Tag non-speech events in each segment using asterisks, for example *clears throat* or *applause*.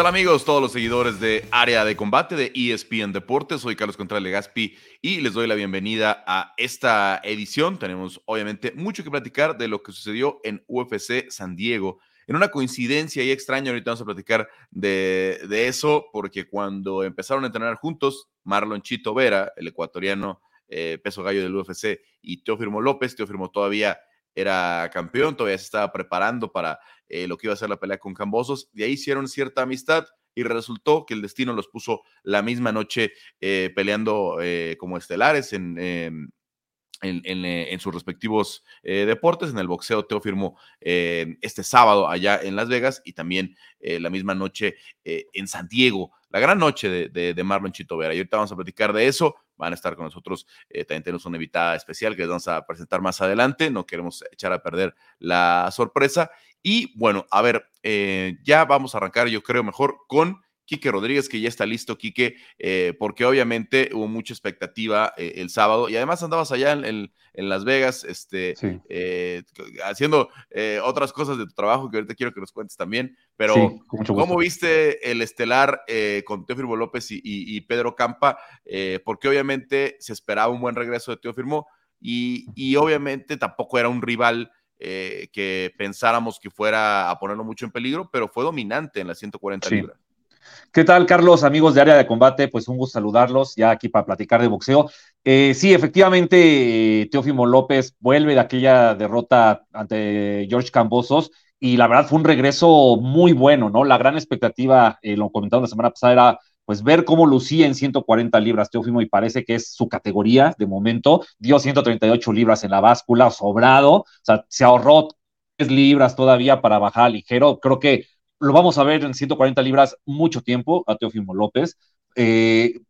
tal amigos, todos los seguidores de Área de Combate de ESPN Deportes? Soy Carlos Contreras Legaspi y les doy la bienvenida a esta edición. Tenemos obviamente mucho que platicar de lo que sucedió en UFC San Diego. En una coincidencia y extraña, ahorita vamos a platicar de, eso, porque cuando empezaron a entrenar juntos, Marlon Chito Vera, el ecuatoriano eh, peso gallo del UFC, y Teofimo López, Teofimo todavía era campeón, todavía se estaba preparando para eh, lo que iba a ser la pelea con Cambosos. De ahí hicieron cierta amistad y resultó que el destino los puso la misma noche eh, peleando eh, como estelares en, em, en, sus respectivos deportes. En el boxeo, Teo firmó este sábado allá en Las Vegas y también la misma noche en San Diego. La gran noche de, de, Marlon Chito Vera. Y ahorita vamos a platicar de eso van a estar con nosotros. también tenemos una invitada especial que les vamos a presentar más adelante. No queremos echar a perder la sorpresa. Y bueno, a ver, eh, ya vamos a arrancar, yo creo, mejor con Quique Rodríguez, que ya está listo, Quique, eh, porque obviamente hubo mucha expectativa eh, el sábado y además andabas allá en, Las Vegas, este, haciendo otras cosas de tu trabajo que ahorita quiero que nos cuentes también, pero ¿cómo viste el estelar con Teofimo López y, y Pedro Campa? porque obviamente se esperaba un buen regreso de Teofimo y, y obviamente tampoco era un rival eh, que pensáramos que fuera a ponerlo mucho en peligro, pero fue dominante en las 140 libras. ¿Qué tal, Carlos? Amigos de área de combate, pues un gusto saludarlos ya aquí para platicar de boxeo. Eh, sí, efectivamente, Teófimo López vuelve de aquella derrota ante George Cambosos y la verdad fue un regreso muy bueno, ¿no? La gran expectativa, eh, lo comentamos la semana pasada, era pues ver cómo lucía en 140 libras Teófimo y parece que es su categoría de momento. Dio 138 libras en la báscula, sobrado, o sea, se ahorró 3 libras todavía para bajar ligero. Creo que lo vamos a ver en 140 libras mucho tiempo a Teófimo López, eh,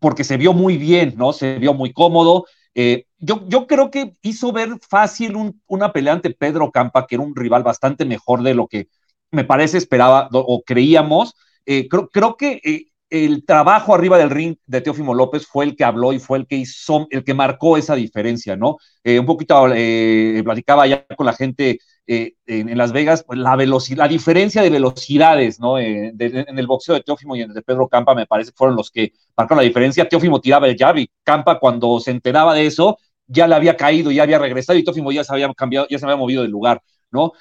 porque se vio muy bien, ¿no? Se vio muy cómodo. Eh, yo, yo, creo que hizo ver fácil una pelea ante Pedro Campa, que era un rival bastante mejor de lo que me parece esperaba o creíamos. Eh, creo, creo, que el trabajo arriba del ring de Teófimo López fue el que habló y fue el que hizo, el que marcó esa diferencia, ¿no? Un poquito platicaba ya con la gente eh, en, Las Vegas, pues la velocidad, la diferencia de velocidades, ¿no? en el boxeo de Teófimo y en el de Pedro Campa me parece que fueron los que marcaron la diferencia. Teófimo tiraba el jab y Campa cuando se enteraba de eso ya le había caído, ya había regresado y Teófimo ya se había cambiado, ya se había movido del lugar, ¿no?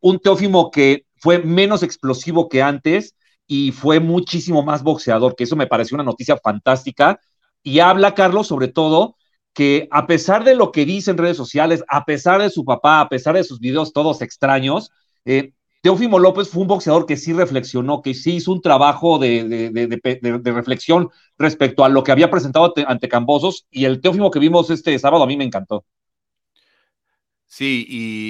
un Teófimo que fue menos explosivo que antes, y fue muchísimo más boxeador, que eso me pareció una noticia fantástica. Y habla, Carlos, sobre todo, que a pesar de lo que dice en redes sociales, a pesar de su papá, a pesar de sus videos todos extraños, eh, Teófimo López fue un boxeador que sí reflexionó, que sí hizo un trabajo de, reflexión respecto a lo que había presentado ante Cambosos y el Teófimo que vimos este sábado a mí me encantó. Sí,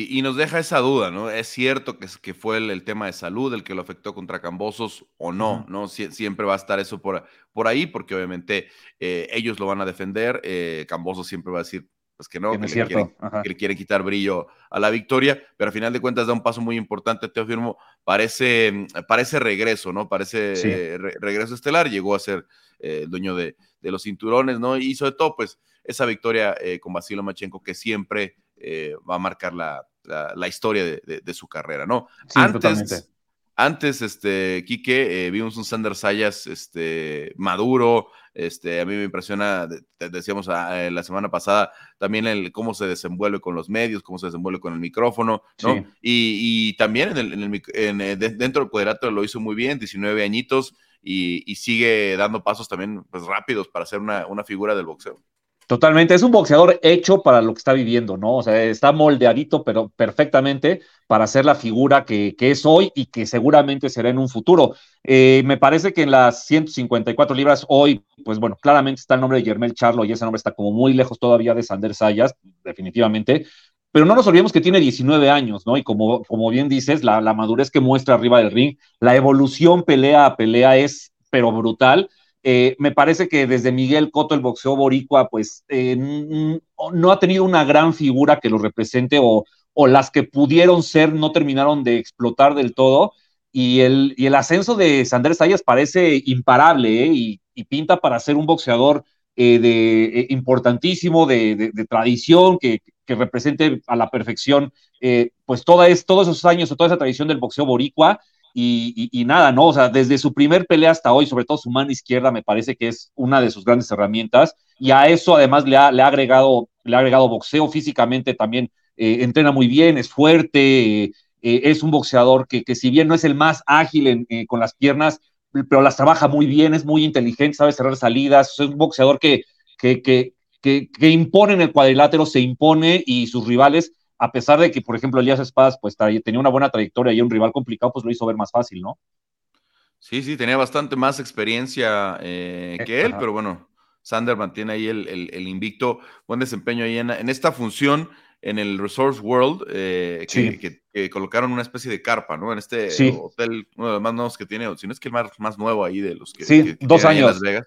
y, nos deja esa duda, ¿no? Es cierto que, que fue el, tema de salud el que lo afectó contra Cambosos o no, ¿no? siempre va a estar eso por, por ahí, porque obviamente eh, ellos lo van a defender. Eh, Cambosos siempre va a decir, pues que no, que, le quieren, que, le quieren, quitar brillo a la victoria, pero al final de cuentas da un paso muy importante. Teofimo parece, parece regreso, ¿no? Parece regreso estelar, llegó a ser eh, el dueño de, de, los cinturones, ¿no? Y sobre todo, pues, esa victoria con Basilo Machenko que siempre eh, va a marcar la, la, historia de, su carrera, ¿no? antes, antes, este, Quique, eh, vimos un Sander Sayas este, maduro, este, a mí me impresiona, decíamos ah, eh, la semana pasada, también el cómo se desenvuelve con los medios, cómo se desenvuelve con el micrófono, ¿no? Y, y, también en el, dentro del cuadrato lo hizo muy bien, 19 añitos, y, y, sigue dando pasos también pues, rápidos para ser una, una figura del boxeo. Totalmente, es un boxeador hecho para lo que está viviendo, ¿no? O sea, está moldeadito, pero perfectamente para ser la figura que, es hoy y que seguramente será en un futuro. Eh, me parece que en las 154 libras hoy, pues bueno, claramente está el nombre de Germel Charlo y ese nombre está como muy lejos todavía de Sander Sayas, definitivamente. Pero no nos olvidemos que tiene 19 años, ¿no? Y como, como bien dices, la, la madurez que muestra arriba del ring, la evolución pelea a pelea es, pero brutal eh, me parece que desde Miguel Coto, el boxeo boricua, pues eh, no ha tenido una gran figura que lo represente o, las que pudieron ser no terminaron de explotar del todo. Y el, ascenso de Sandrés Sayas parece imparable ¿eh? y, pinta para ser un boxeador de, importantísimo, de, tradición, que, represente a la perfección pues todos esos años o toda esa tradición del boxeo boricua y, nada, ¿no? O sea, desde su primer pelea hasta hoy, sobre todo su mano izquierda, me parece que es una de sus grandes herramientas. Y a eso además le ha, le ha agregado, le ha agregado boxeo físicamente también. Eh, entrena muy bien, es fuerte, eh, es un boxeador que, que, si bien no es el más ágil eh, con las piernas, pero las trabaja muy bien, es muy inteligente, sabe cerrar salidas, es un boxeador que, que, que, impone en el cuadrilátero, se impone y sus rivales a pesar de que, por ejemplo, Elías Espadas pues tenía una buena trayectoria y un rival complicado, pues lo hizo ver más fácil, ¿no? Sí, sí, tenía bastante más experiencia eh, que él, pero bueno, Sander mantiene ahí el, invicto, buen desempeño ahí en, esta función en el Resource World, eh, que, colocaron una especie de carpa, ¿no? En este hotel, uno de los más nuevos que tiene, si no es que el más, más nuevo ahí de los que, sí, dos años. En Las Vegas.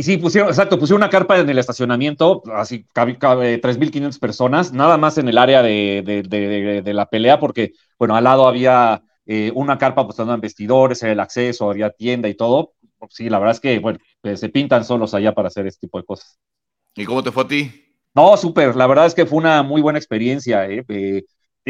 Y sí, pusieron, exacto, pusieron una carpa en el estacionamiento, así cabe, 3.500 personas, nada más en el área de, la pelea, porque, bueno, al lado había eh, una carpa pues en vestidores, el acceso, había tienda y todo. Sí, la verdad es que, bueno, se pintan solos allá para hacer este tipo de cosas. ¿Y cómo te fue a ti? No, súper, la verdad es que fue una muy buena experiencia. ¿eh? eh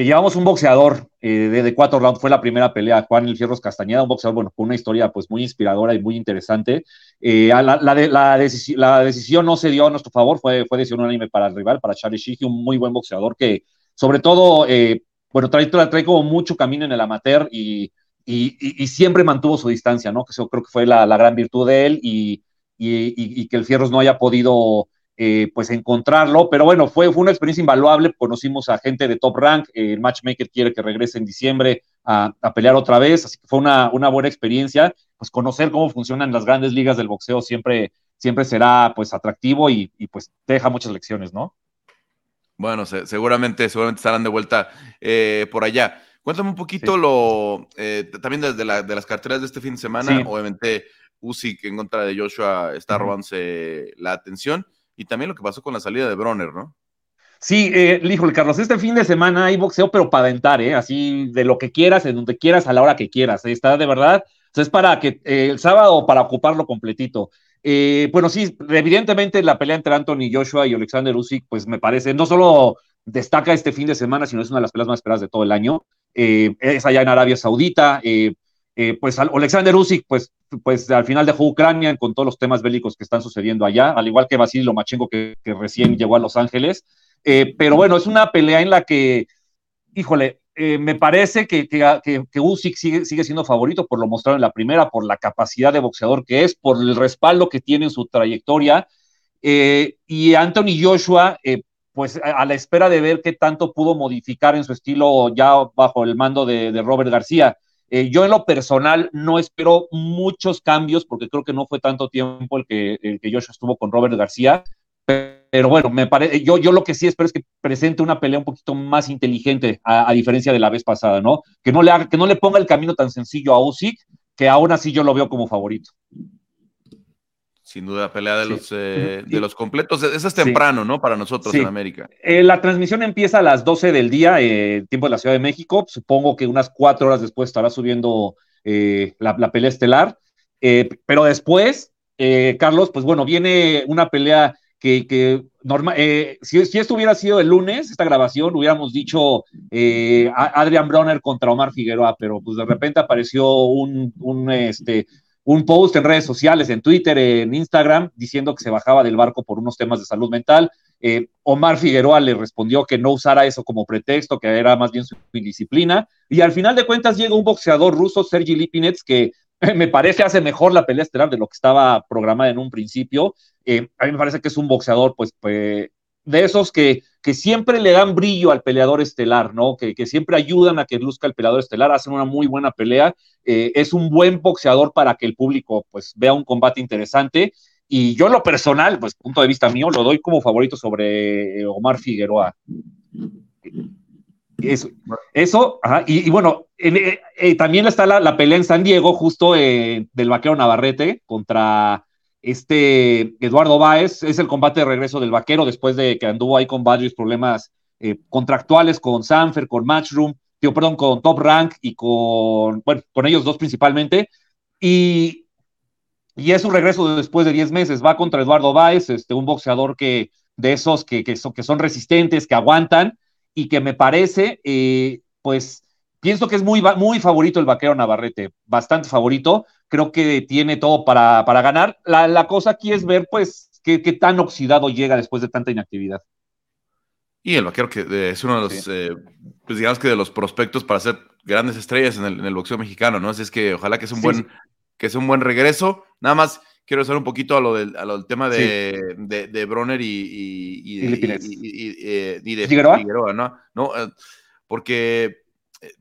llevamos un boxeador eh, de, cuatro rounds, fue la primera pelea, Juan El Fierros Castañeda, un boxeador, bueno, con una historia pues muy inspiradora y muy interesante. Eh, la, la, decisión no se dio a nuestro favor, fue, fue decisión unánime para el rival, para Charlie Shiki, un muy buen boxeador que, sobre todo, eh, bueno, trae, trae como mucho camino en el amateur y, y, siempre mantuvo su distancia, ¿no? Que eso creo que fue la, gran virtud de él y, y que el Fierros no haya podido eh, pues encontrarlo, pero bueno, fue, fue una experiencia invaluable, conocimos a gente de top rank, eh, el matchmaker quiere que regrese en diciembre a, pelear otra vez, así que fue una, una, buena experiencia, pues conocer cómo funcionan las grandes ligas del boxeo siempre, siempre será pues atractivo y, pues deja muchas lecciones, ¿no? Bueno, seguramente, seguramente estarán de vuelta eh, por allá. Cuéntame un poquito lo, también desde de las carteras de este fin de semana, obviamente Usyk en contra de Joshua está robándose la atención y también lo que pasó con la salida de Bronner, ¿no? Sí, eh, híjole, Carlos, este fin de semana hay boxeo, pero para aventar, ¿eh? Así de lo que quieras, en donde quieras, a la hora que quieras. ¿eh? Está de verdad. es para que eh, el sábado, para ocuparlo completito. Eh, bueno, sí, evidentemente la pelea entre Anthony Joshua y Alexander Usyk, pues me parece, no solo destaca este fin de semana, sino es una de las peleas más esperadas de todo el año. es allá en Arabia Saudita. Eh, pues Alexander Usyk, pues, pues al final dejó Ucrania con todos los temas bélicos que están sucediendo allá, al igual que Vasily Lomachenko, que, recién llegó a Los Ángeles. Eh, pero bueno, es una pelea en la que, híjole, eh, me parece que, que, Usyk sigue, sigue siendo favorito por lo mostrado en la primera, por la capacidad de boxeador que es, por el respaldo que tiene en su trayectoria. y Anthony Joshua, pues a, la espera de ver qué tanto pudo modificar en su estilo ya bajo el mando de Robert García. Eh, yo en lo personal no espero muchos cambios porque creo que no fue tanto tiempo el que, el que Joshua estuvo con Robert García. Pero bueno, me parece, yo, yo lo que sí espero es que presente una pelea un poquito más inteligente, a, diferencia de la vez pasada, ¿no? Que no, le haga, que no le ponga el camino tan sencillo a Usyk, que aún así yo lo veo como favorito. Sin duda, pelea de, los, eh, de los completos. Eso es temprano, ¿no? Para nosotros en América. Eh, la transmisión empieza a las 12 del día, eh, tiempo de la Ciudad de México. Supongo que unas cuatro horas después estará subiendo la, pelea estelar. pero después, Carlos, pues bueno, viene una pelea que, que normal, si, si, esto hubiera sido el lunes, esta grabación, hubiéramos dicho Adrian Bronner contra Omar Figueroa, pero pues de repente apareció un, un este, un post en redes sociales, en Twitter, en Instagram, diciendo que se bajaba del barco por unos temas de salud mental. Eh, Omar Figueroa le respondió que no usara eso como pretexto, que era más bien su indisciplina. Y al final de cuentas llega un boxeador ruso, Sergi Lipinets, que *laughs* me parece hace mejor la pelea estelar de lo que estaba programada en un principio. Eh, a mí me parece que es un boxeador, pues, pues de esos que, que siempre le dan brillo al peleador estelar, ¿no? Que, que, siempre ayudan a que luzca el peleador estelar, hacen una muy buena pelea. Eh, es un buen boxeador para que el público pues vea un combate interesante. Y yo lo personal, pues punto de vista mío, lo doy como favorito sobre eh, Omar Figueroa. Eso, eso y, bueno, eh, también está la, la, pelea en San Diego, justo del vaquero Navarrete contra este Eduardo Báez es el combate de regreso del vaquero después de que anduvo ahí con varios problemas eh, contractuales con Sanfer, con Matchroom, tío, perdón, con Top Rank y con, bueno, con ellos dos principalmente. Y, y es un regreso después de 10 meses. Va contra Eduardo Báez, este, un boxeador que, de esos que, que, son, que son resistentes, que aguantan y que me parece, eh, pues, pienso que es muy, muy favorito el vaquero Navarrete, bastante favorito. Creo que tiene todo para, para ganar. La, la, cosa aquí es ver, pues, qué, qué, tan oxidado llega después de tanta inactividad. Y el vaquero que eh, es uno de los, sí. eh, pues digamos que de los prospectos para ser grandes estrellas en el, en el boxeo mexicano, ¿no? Así es que ojalá que sea un, sí, buen, sí. que sea un buen regreso. Nada más quiero hacer un poquito a lo del, a lo del tema de, de, de, Bronner y, y, y, de, y, y de ¿Figueroa? ¿no? no eh, porque, eh,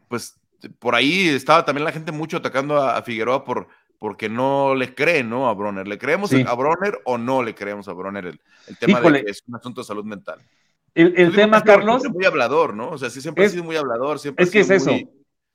pues, por ahí estaba también la gente mucho atacando a, a Figueroa por, porque no le creen, ¿no? A Bronner. ¿Le creemos sí. a Bronner o no le creemos a Bronner? El, el tema Híjole. de que es un asunto de salud mental. El, el tema, Carlos. Muy hablador, ¿no? O sea, sí, siempre es, ha sido muy hablador. Siempre es que es muy... eso.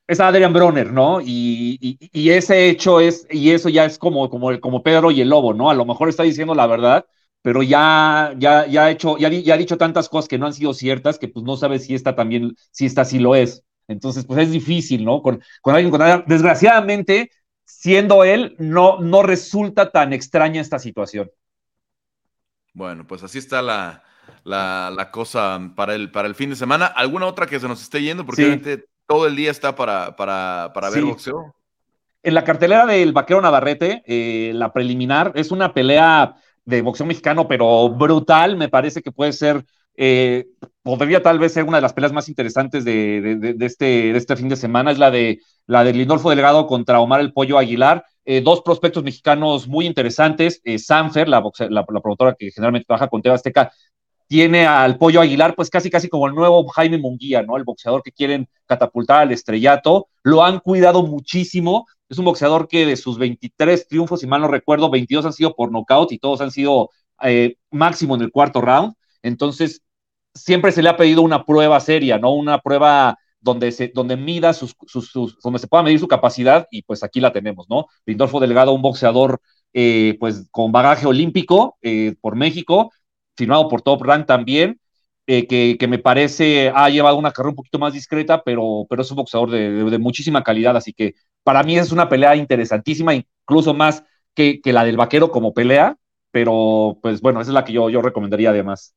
Es Adrian Bronner, ¿no? Y, y, y, ese hecho es, y eso ya es como, como, como Pedro y el Lobo, ¿no? A lo mejor está diciendo la verdad, pero ya, ya, ya ha hecho, ya, ya ha dicho tantas cosas que no han sido ciertas que pues no sabe si esta también, si esta sí lo es. Entonces, pues es difícil, ¿no? Con, con alguien con Desgraciadamente, siendo él, no, no resulta tan extraña esta situación. Bueno, pues así está la, la, la, cosa para el, para el fin de semana. ¿Alguna otra que se nos esté yendo? Porque sí. todo el día está para, para, para ver sí. boxeo. En la cartelera del Vaquero Navarrete, eh, la preliminar, es una pelea de boxeo mexicano, pero brutal. Me parece que puede ser, eh, podría tal vez ser una de las peleas más interesantes de, este, este fin de semana. Es la de, la de Lindolfo Delgado contra Omar el Pollo Aguilar. Eh, dos prospectos mexicanos muy interesantes. Eh, Sanfer, la, la, promotora que generalmente trabaja con Teba Azteca, tiene al Pollo Aguilar, pues casi casi como el nuevo Jaime Munguía, ¿no? El boxeador que quieren catapultar al estrellato. Lo han cuidado muchísimo. Es un boxeador que de sus 23 triunfos, si mal no recuerdo, 22 han sido por nocaut y todos han sido máximo en el cuarto round. Entonces, siempre se le ha pedido una prueba seria, ¿no? Una prueba donde se, donde mida sus, sus, donde se pueda medir su capacidad, y pues aquí la tenemos, ¿no? Lindolfo Delgado, un boxeador eh, pues con bagaje olímpico eh, por México, firmado por Top Rank también, eh, que, me parece ha llevado una carrera un poquito más discreta, pero, pero es un boxeador de, muchísima calidad, así que para mí es una pelea interesantísima, incluso más que, que, la del vaquero como pelea, pero pues bueno, esa es la que yo, yo recomendaría además.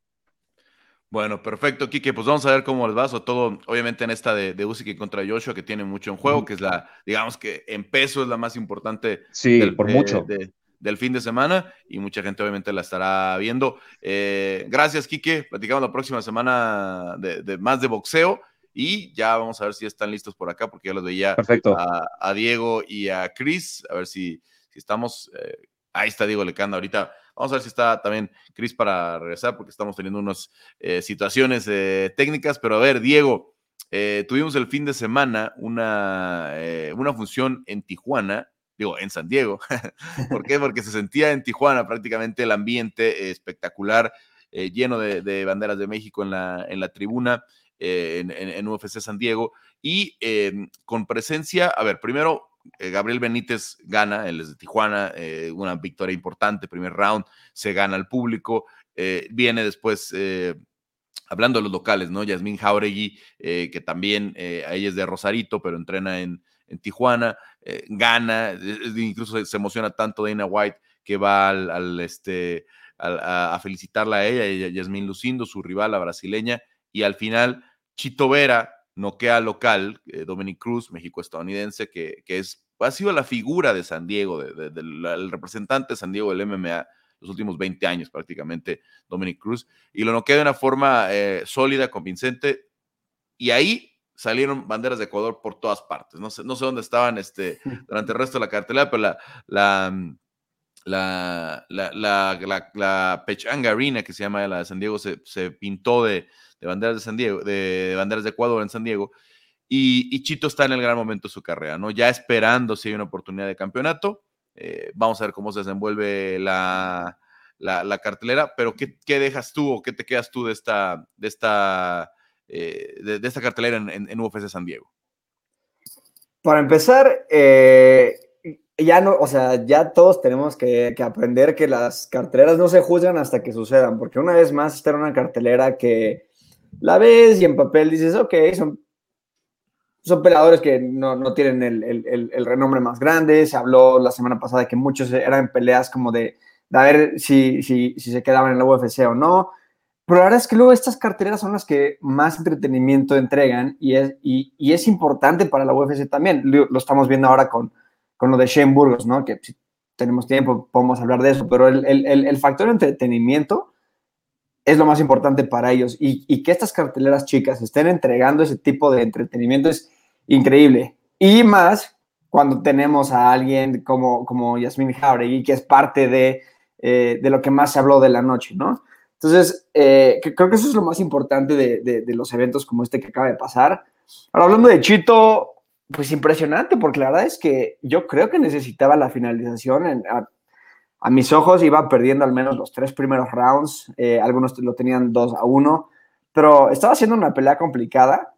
Bueno, perfecto, Kike. Pues vamos a ver cómo les va, sobre todo, obviamente, en esta de, de Usyk contra Joshua, que tiene mucho en juego, que es la, digamos que en peso es la más importante. Sí, del, por de, mucho. De, del fin de semana y mucha gente obviamente la estará viendo. Eh, gracias, Quique. Platicamos la próxima semana de, de, más de boxeo y ya vamos a ver si están listos por acá porque ya los veía a, a, Diego y a Chris. A ver si, si estamos. Eh, ahí está Diego Lecanda ahorita. Vamos a ver si está también Chris para regresar porque estamos teniendo unas eh, situaciones eh, técnicas. Pero a ver, Diego, eh, tuvimos el fin de semana una, una función en Tijuana digo, en San Diego. *laughs* ¿Por qué? Porque se sentía en Tijuana prácticamente el ambiente espectacular, lleno de, de, banderas de México en la, en la tribuna, en, en, UFC San Diego, y con presencia, a ver, primero, Gabriel Benítez gana, él es de Tijuana, eh, una victoria importante, primer round, se gana al público, viene después hablando de los locales, ¿no? Yasmín Jauregui, eh, que también eh, ella es de Rosarito, pero entrena en, Tijuana, eh, gana, incluso se, emociona tanto Dana White que va al, este, a, felicitarla a ella, ella, Yasmín Lucindo, su rival, la brasileña, y al final Chito Vera noquea local, eh, Dominic Cruz, México-estadounidense, que, que es, ha sido la figura de San Diego, de, de, de, el representante de San Diego del MMA los últimos 20 años prácticamente, Dominic Cruz, y lo noquea de una forma eh, sólida, convincente, y ahí salieron banderas de Ecuador por todas partes. No sé, no sé dónde estaban este, *laughs* durante el resto de la cartelera, pero la, la, la, la, la, la, Pechanga Arena, que se llama la de San Diego, se, se pintó de, de, banderas de San Diego, de, de, banderas de Ecuador en San Diego. Y, Chito está en el gran momento de su carrera, ¿no? Ya esperando si hay una oportunidad de campeonato. Eh, vamos a ver cómo se desenvuelve la, cartelera, pero ¿qué, ¿qué, dejas tú o qué te quedas tú de esta, de esta, eh, de, de, esta cartelera en, en, en, UFC San Diego? Para empezar, eh, ya no, o sea, ya todos tenemos que, aprender que las carteleras no se juzgan hasta que sucedan, porque una vez más esta era una cartelera que la ves y en papel dices, ok, son son peleadores que no, no tienen el, el, el, renombre más grande. Se habló la semana pasada que muchos eran peleas como de, de a ver si, si, si, se quedaban en la UFC o no. Pero la verdad es que luego estas carteleras son las que más entretenimiento entregan y es, y, es importante para la UFC también. Lo, estamos viendo ahora con, con lo de Shane Burgos, ¿no? Que si tenemos tiempo podemos hablar de eso, pero el, el, el factor de entretenimiento es lo más importante para ellos y, y, que estas carteleras chicas estén entregando ese tipo de entretenimiento es increíble. Y más cuando tenemos a alguien como, como Yasmin Jauregui, que es parte de, eh, de lo que más se habló de la noche, ¿no? Entonces, eh, creo que eso es lo más importante de, de, los eventos como este que acaba de pasar. Ahora, hablando de Chito, pues impresionante, porque la verdad es que yo creo que necesitaba la finalización. a, mis ojos iba perdiendo al menos los tres primeros rounds, eh, algunos lo tenían dos a uno, pero estaba haciendo una pelea complicada.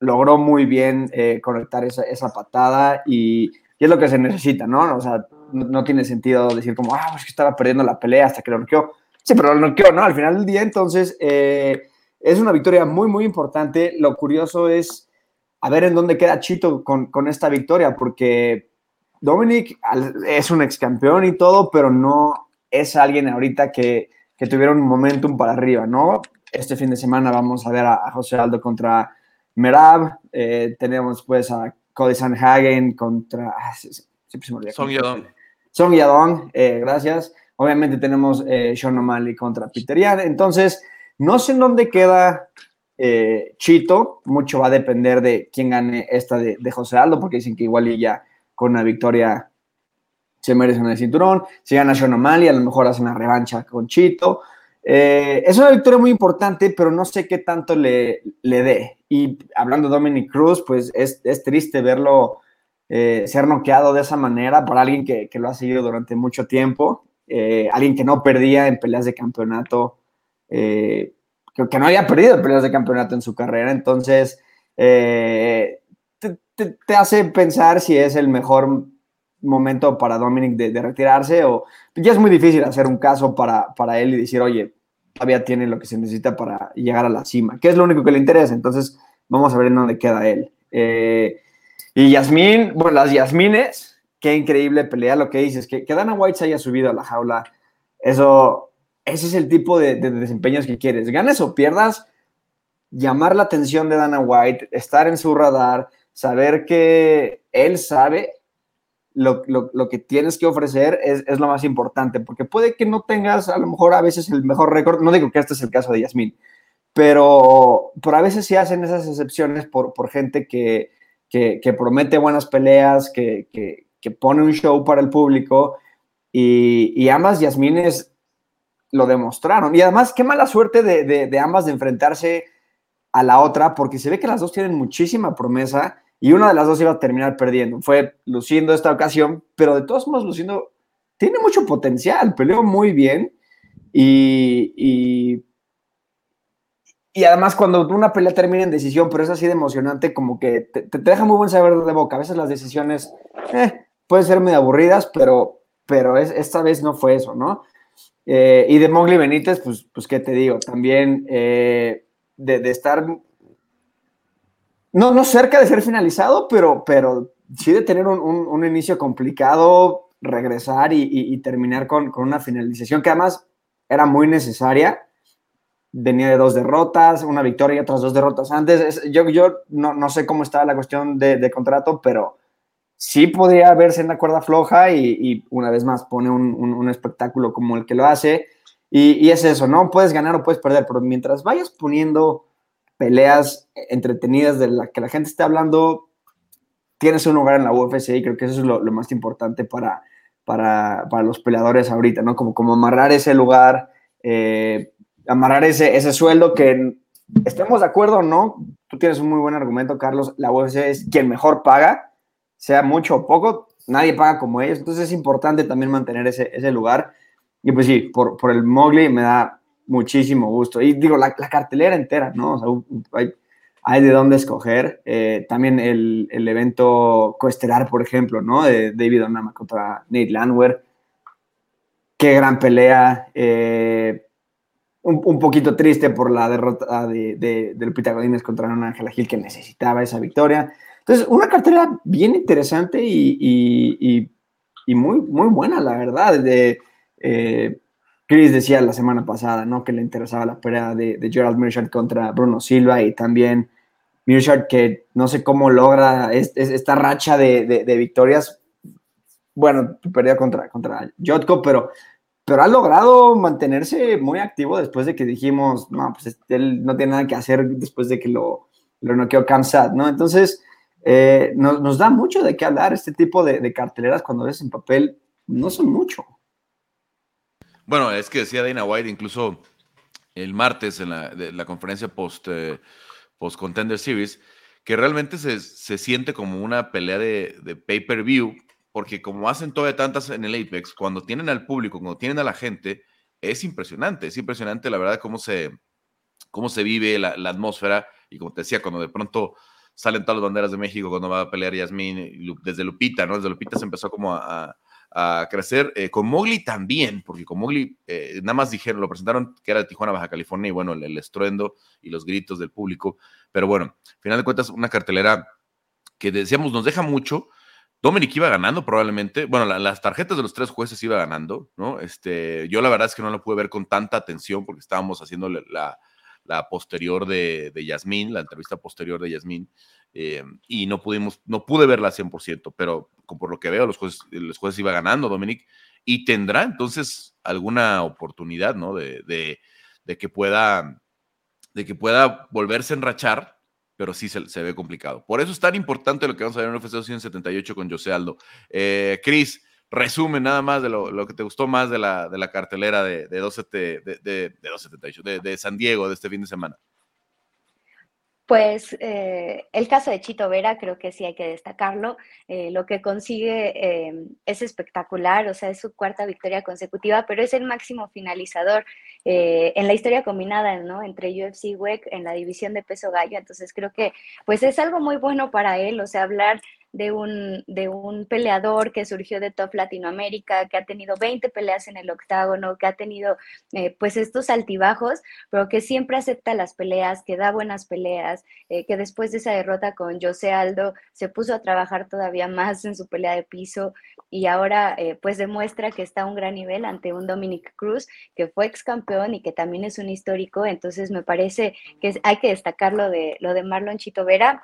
logró muy bien conectar esa, esa patada y, es lo que se necesita, ¿no? O sea, no, tiene sentido decir como, ah, es que estaba perdiendo la pelea hasta que lo noqueó. Sí, pero lo noqueó, ¿no? Al final del día, entonces, eh, es una victoria muy, muy importante. Lo curioso es a ver en dónde queda Chito con, con esta victoria, porque Dominic es un ex campeón y todo, pero no es alguien ahorita que, que tuviera un momentum para arriba, ¿no? Este fin de semana vamos a ver a, José Aldo contra Merab, eh, tenemos pues a Cody Sanhagen contra... Ah, Son Yadong. Son Yadong, eh, gracias. Obviamente tenemos eh, Sean O'Malley contra Peter Yan. Entonces, no sé en dónde queda eh, Chito. Mucho va a depender de quién gane esta de, José Aldo, porque dicen que igual y ya con una victoria se merece el cinturón. Si gana Sean O'Malley, a lo mejor hace una revancha con Chito. es una victoria muy importante, pero no sé qué tanto le, le dé. Y hablando de Dominic Cruz, pues es, es triste verlo eh, ser noqueado de esa manera para alguien que, que lo ha seguido durante mucho tiempo, eh, alguien que no perdía en peleas de campeonato, eh, que, no había perdido peleas de campeonato en su carrera, entonces te, te, hace pensar si es el mejor momento para Dominic de, retirarse o ya es muy difícil hacer un caso para, para él y decir, oye, todavía tiene lo que se necesita para llegar a la cima, que es lo único que le interesa, entonces vamos a ver en dónde queda él. Eh, y Yasmín, bueno, las Yasmines, qué increíble pelea lo que dices, que, que Dana White se haya subido a la jaula, eso, ese es el tipo de, desempeños que quieres. Ganes o pierdas, llamar la atención de Dana White, estar en su radar, saber que él sabe lo, que tienes que ofrecer es, lo más importante, porque puede que no tengas a lo mejor a veces el mejor récord, no digo que este es el caso de Yasmín, pero, pero a veces sí hacen esas excepciones por, por gente que, que, promete buenas peleas, que, pone un show para el público. Y, ambas Yasmines lo demostraron. Y además, qué mala suerte de, ambas de enfrentarse a la otra, porque se ve que las dos tienen muchísima promesa y una de las dos iba a terminar perdiendo. Fue luciendo esta ocasión, pero de todos modos, luciendo, tiene mucho potencial, peleó muy bien y y además, cuando una pelea termina en decisión, pero es así de emocionante, como que te, deja muy buen saber de boca. A veces las decisiones eh, pueden ser muy aburridas, pero, pero es, esta vez no fue eso, ¿no? Eh, y de Mowgli Benítez, pues, pues, ¿qué te digo? También eh, de, estar, no, no cerca de ser finalizado, pero, pero sí de tener un, inicio complicado, regresar y, terminar con, con, una finalización que además era muy necesaria venía de dos derrotas, una victoria y otras dos derrotas antes. yo yo no, no, sé cómo estaba la cuestión de, contrato, pero sí podría verse en la cuerda floja y, una vez más pone un, espectáculo como el que lo hace. Y, es eso, ¿no? Puedes ganar o puedes perder, pero mientras vayas poniendo peleas entretenidas de la que la gente esté hablando, tienes un lugar en la UFC y creo que eso es lo, más importante para, para, para, los peleadores ahorita, ¿no? Como, como amarrar ese lugar. Eh, amarrar ese, ese sueldo que estemos de acuerdo no, tú tienes un muy buen argumento, Carlos, la UFC es quien mejor paga, sea mucho o poco, nadie paga como ellos, entonces es importante también mantener ese, ese lugar. Y pues sí, por, por el Mowgli me da muchísimo gusto. Y digo, la, la cartelera entera, ¿no? O sea, hay, hay, de dónde escoger. Eh, también el, el, evento coestelar, por ejemplo, ¿no? De David Onama contra Nate Landwehr. Qué gran pelea. Eh, un, poquito triste por la derrota de, del Pitagodines contra Ana Ángela Gil, que necesitaba esa victoria. Entonces, una cartera bien interesante y, y, muy, muy buena, la verdad. De, eh, Chris decía la semana pasada, ¿no? Que le interesaba la pelea de, Gerald Mearshart contra Bruno Silva y también Mearshart que no sé cómo logra esta racha de, victorias. Bueno, perdió contra, contra Jotko, pero, pero ha logrado mantenerse muy activo después de que dijimos, no, pues él no tiene nada que hacer después de que lo, lo noqueó Kamsat, ¿no? Entonces, eh, nos, da mucho de qué hablar este tipo de, carteleras cuando ves en papel, no son mucho. Bueno, es que decía Dana White incluso el martes en la, conferencia post, eh, post Contender Series, que realmente se, siente como una pelea de, de pay-per-view, porque como hacen todavía tantas en el Apex, cuando tienen al público, cuando tienen a la gente, es impresionante, es impresionante la verdad cómo se, cómo se vive la, la atmósfera y como te decía, cuando de pronto salen todas las banderas de México cuando va a pelear Yasmín, desde Lupita, ¿no? Desde Lupita se empezó como a, crecer. Eh, con Mowgli también, porque con Mowgli eh, nada más dijeron, lo presentaron que era de Tijuana, Baja California, y bueno, el, estruendo y los gritos del público. Pero bueno, al final de cuentas, una cartelera que decíamos nos deja mucho. Dominic iba ganando probablemente. Bueno, las tarjetas de los tres jueces iba ganando, ¿no? Este, yo la verdad es que no lo pude ver con tanta atención porque estábamos haciéndole la, la posterior de, de Yasmín, la entrevista posterior de Yasmín, eh, y no pudimos, no pude verla 100%, pero por lo que veo, los jueces, los jueces iba ganando, Dominic, y tendrá entonces alguna oportunidad, ¿no? De, de, que pueda, de que pueda volverse a enrachar, pero sí se, ve complicado. Por eso es tan importante lo que vamos a ver en UFC 278 con José Aldo. Eh, Cris, resumen nada más de lo, que te gustó más de la, de la cartelera de, de, 12, de, de, de, de San Diego de este fin de semana. Pues eh, el caso de Chito Vera creo que sí hay que destacarlo. Eh, lo que consigue eh, es espectacular, o sea, es su cuarta victoria consecutiva, pero es el máximo finalizador en la historia combinada, ¿no? Entre UFC y WEC en la división de peso gallo. Entonces creo que pues es algo muy bueno para él, o sea, hablar de un, de un peleador que surgió de Top Latinoamérica, que ha tenido 20 peleas en el octágono, que ha tenido eh, pues estos altibajos, pero que siempre acepta las peleas, que da buenas peleas, eh, que después de esa derrota con José Aldo se puso a trabajar todavía más en su pelea de piso y ahora eh, pues demuestra que está a un gran nivel ante un Dominic Cruz que fue ex campeón y que también es un histórico, entonces me parece que hay que destacar lo de, lo de Marlon Chito Vera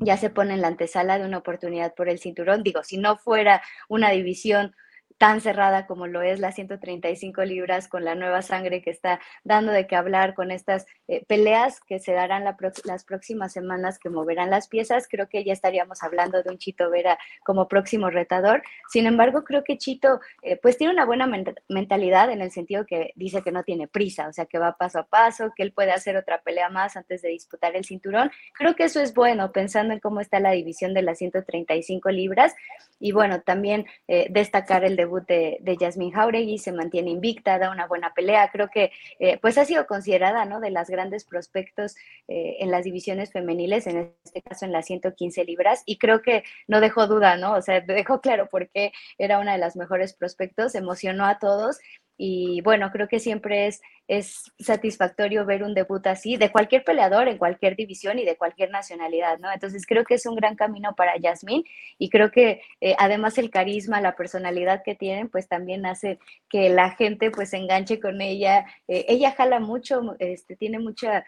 ya se pone en la antesala de una oportunidad por el cinturón. Digo, si no fuera una división tan cerrada como lo es las 135 libras con la nueva sangre que está dando de qué hablar con estas eh, peleas que se darán las próximas semanas que moverán las piezas. Creo que ya estaríamos hablando de un Chito Vera como próximo retador. Sin embargo, creo que Chito eh, pues tiene una buena mentalidad en el sentido que dice que no tiene prisa, o sea, que va paso a paso, que él puede hacer otra pelea más antes de disputar el cinturón. Creo que eso es bueno pensando en cómo está la división de las 135 libras y bueno, también eh, destacar el debut de, de Jauregui, se mantiene invicta, da una buena pelea. Creo que eh, pues ha sido considerada, ¿no? De las grandes prospectos eh, en las divisiones femeniles, en este caso en las 115 libras, y creo que no dejó duda, ¿no? O sea, dejó claro por qué era una de las mejores prospectos, emocionó a todos y bueno, creo que siempre es, es satisfactorio ver un debut así de cualquier peleador en cualquier división y de cualquier nacionalidad, ¿no? Entonces creo que es un gran camino para Yasmín y creo que eh, además el carisma, la personalidad que tienen, pues también hace que la gente pues se enganche con ella. Eh, ella jala mucho, este, tiene mucha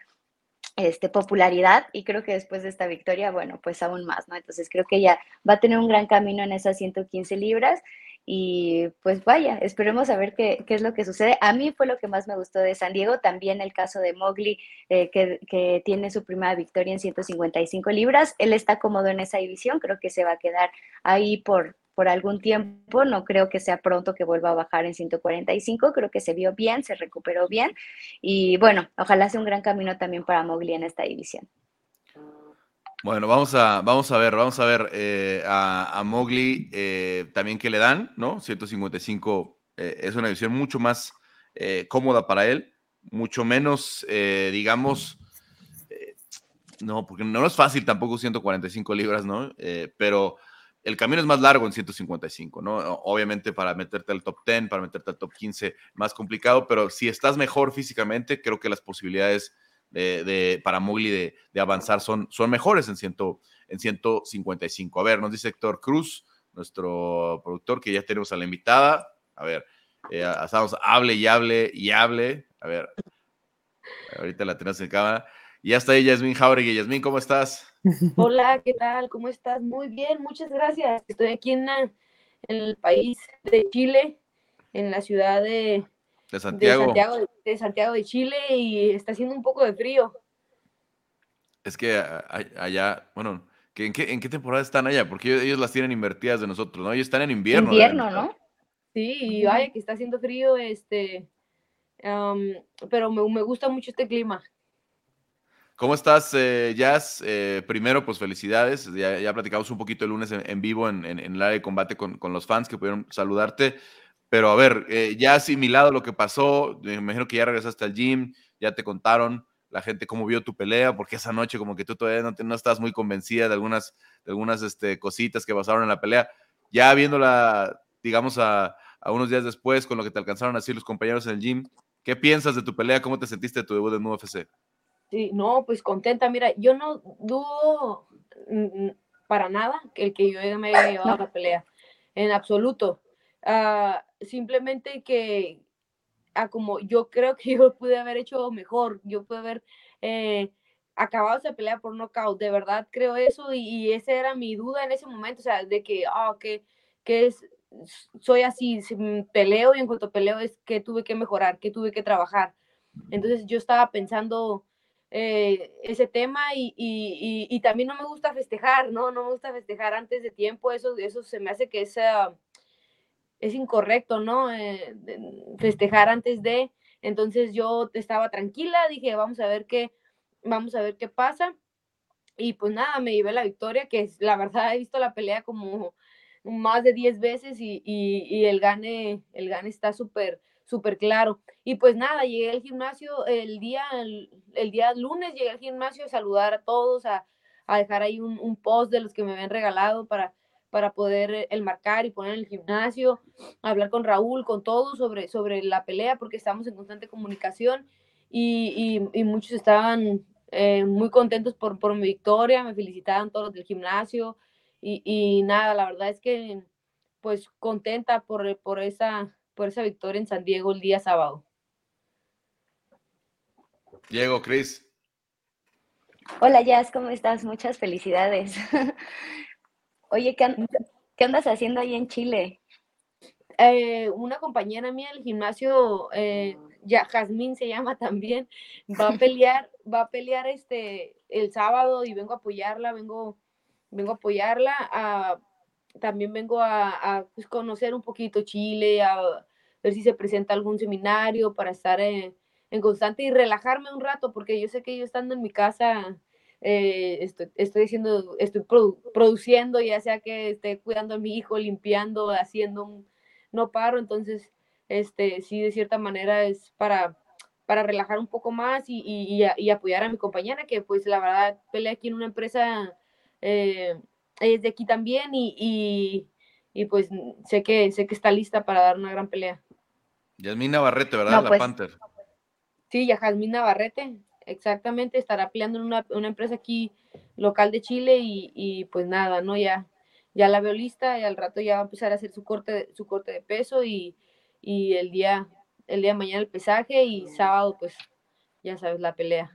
este, popularidad y creo que después de esta victoria, bueno, pues aún más, ¿no? Entonces creo que ella va a tener un gran camino en esas 115 libras y pues vaya, esperemos a ver qué, qué, es lo que sucede. A mí fue lo que más me gustó de San Diego, también el caso de Mowgli, eh, que, que, tiene su primera victoria en 155 libras. Él está cómodo en esa división, creo que se va a quedar ahí por, por algún tiempo, no creo que sea pronto que vuelva a bajar en 145, creo que se vio bien, se recuperó bien y bueno, ojalá sea un gran camino también para Mowgli en esta división. Bueno, vamos a, vamos a ver, vamos a ver eh, a, Mowgli eh, también que le dan, ¿no? 155 eh, es una división mucho más cómoda para él, mucho menos, digamos, no, porque no es fácil tampoco 145 libras, ¿no? pero el camino es más largo en 155, ¿no? Obviamente para meterte al top 10, para meterte al top 15, más complicado, pero si estás mejor físicamente, creo que las posibilidades de, para Mowgli de, avanzar son, son mejores en, ciento, en 155. A ver, nos dice Héctor Cruz, nuestro productor, que ya tenemos a la invitada. A ver, Eh, estábamos hable y hable y hable. A ver, ahorita la tenemos en cámara. Y ya está ahí Yasmin Jauregui. Yasmin, ¿cómo estás? Hola, ¿qué tal? ¿Cómo estás? Muy bien, muchas gracias. Estoy aquí en, el país de Chile, en la ciudad de, de Santiago. De, Santiago de, Chile y está haciendo un poco de frío. Es que allá, bueno, ¿en qué, ¿en qué temporada están allá? Porque ellos, las tienen invertidas de nosotros, ¿no? Ellos están en invierno. Invierno, ¿no? Sí, y vaya que está haciendo frío, este, pero me, me gusta mucho este clima. ¿Cómo estás, eh, Jazz? Eh, primero, pues felicidades. Ya, platicamos un poquito el lunes en, vivo en, en, el área de combate con, con, los fans que pudieron saludarte. Pero a ver, eh, ya asimilado lo que pasó, me imagino que ya regresaste al gym, ya te contaron la gente cómo vio tu pelea, porque esa noche como que tú todavía no, estás muy convencida de algunas, de algunas este, cositas que pasaron en la pelea. Ya viéndola, digamos, a, unos días después, con lo que te alcanzaron a decir los compañeros en el gym, ¿qué piensas de tu pelea? ¿Cómo te sentiste de tu debut en UFC? Sí, no, pues contenta. Mira, yo no dudo para nada que el que yo me haya llevado a la pelea, en absoluto. Ah, simplemente que ah, como yo creo que *laughs* yo pude haber hecho mejor, yo pude haber eh, acabado esa pelea por knockout, de verdad creo eso y, y esa era mi duda en ese momento, o sea, de que, ah, que, que es, soy así, peleo y en cuanto peleo es que tuve que mejorar, que tuve que trabajar. Entonces yo estaba pensando eh, ese tema y, y, y, también no me gusta festejar, ¿no? No me gusta festejar antes de tiempo, eso, eso se me hace que es, es incorrecto, ¿no? Eh, festejar antes de, entonces yo estaba tranquila, dije, vamos a ver qué, vamos a ver qué pasa. Y pues nada, me llevé la victoria, que la verdad he visto la pelea como más de 10 veces y, y el gane, el gane está súper, súper claro. Y pues nada, llegué al gimnasio el día, el, día lunes, llegué al gimnasio a saludar a todos, a, dejar ahí un, post de los que me habían regalado para, para poder el marcar y poner en el gimnasio, hablar con Raúl, con todos sobre, sobre la pelea, porque estamos en constante comunicación y, muchos estaban eh, muy contentos por, por mi victoria, me felicitaban todos del gimnasio y, y, nada, la verdad es que pues contenta por, por esa por esa victoria en San Diego el día sábado. Diego, Cris. Hola, Jazz, ¿cómo estás? Muchas felicidades. *laughs* Oye, ¿qué, andas haciendo ahí en Chile? Eh, una compañera mía del gimnasio, eh, ya Jazmín se llama también, va a pelear, *laughs* va a pelear este el sábado y vengo a apoyarla, vengo, vengo a apoyarla, a, también vengo a, pues, conocer un poquito Chile, a, ver si se presenta algún seminario para estar en, constante y relajarme un rato, porque yo sé que yo estando en mi casa eh, estoy, estoy, haciendo, estoy produciendo, ya sea que esté cuidando a mi hijo, limpiando, haciendo, un, no paro, entonces, este, sí, de cierta manera es para, para relajar un poco más y, y, apoyar a mi compañera, que pues la verdad pelea aquí en una empresa, eh, es de aquí también y, y, pues sé que, sé que está lista para dar una gran pelea. Yasmín Navarrete, ¿verdad? la pues, Panther. Sí, Yasmín Navarrete, exactamente, estará peleando en una, empresa aquí local de Chile y, pues nada, ¿no? Ya, ya la veo lista y al rato ya va a empezar a hacer su corte, su corte de peso y, el día, el día de mañana el pesaje y sábado, pues, ya sabes, la pelea.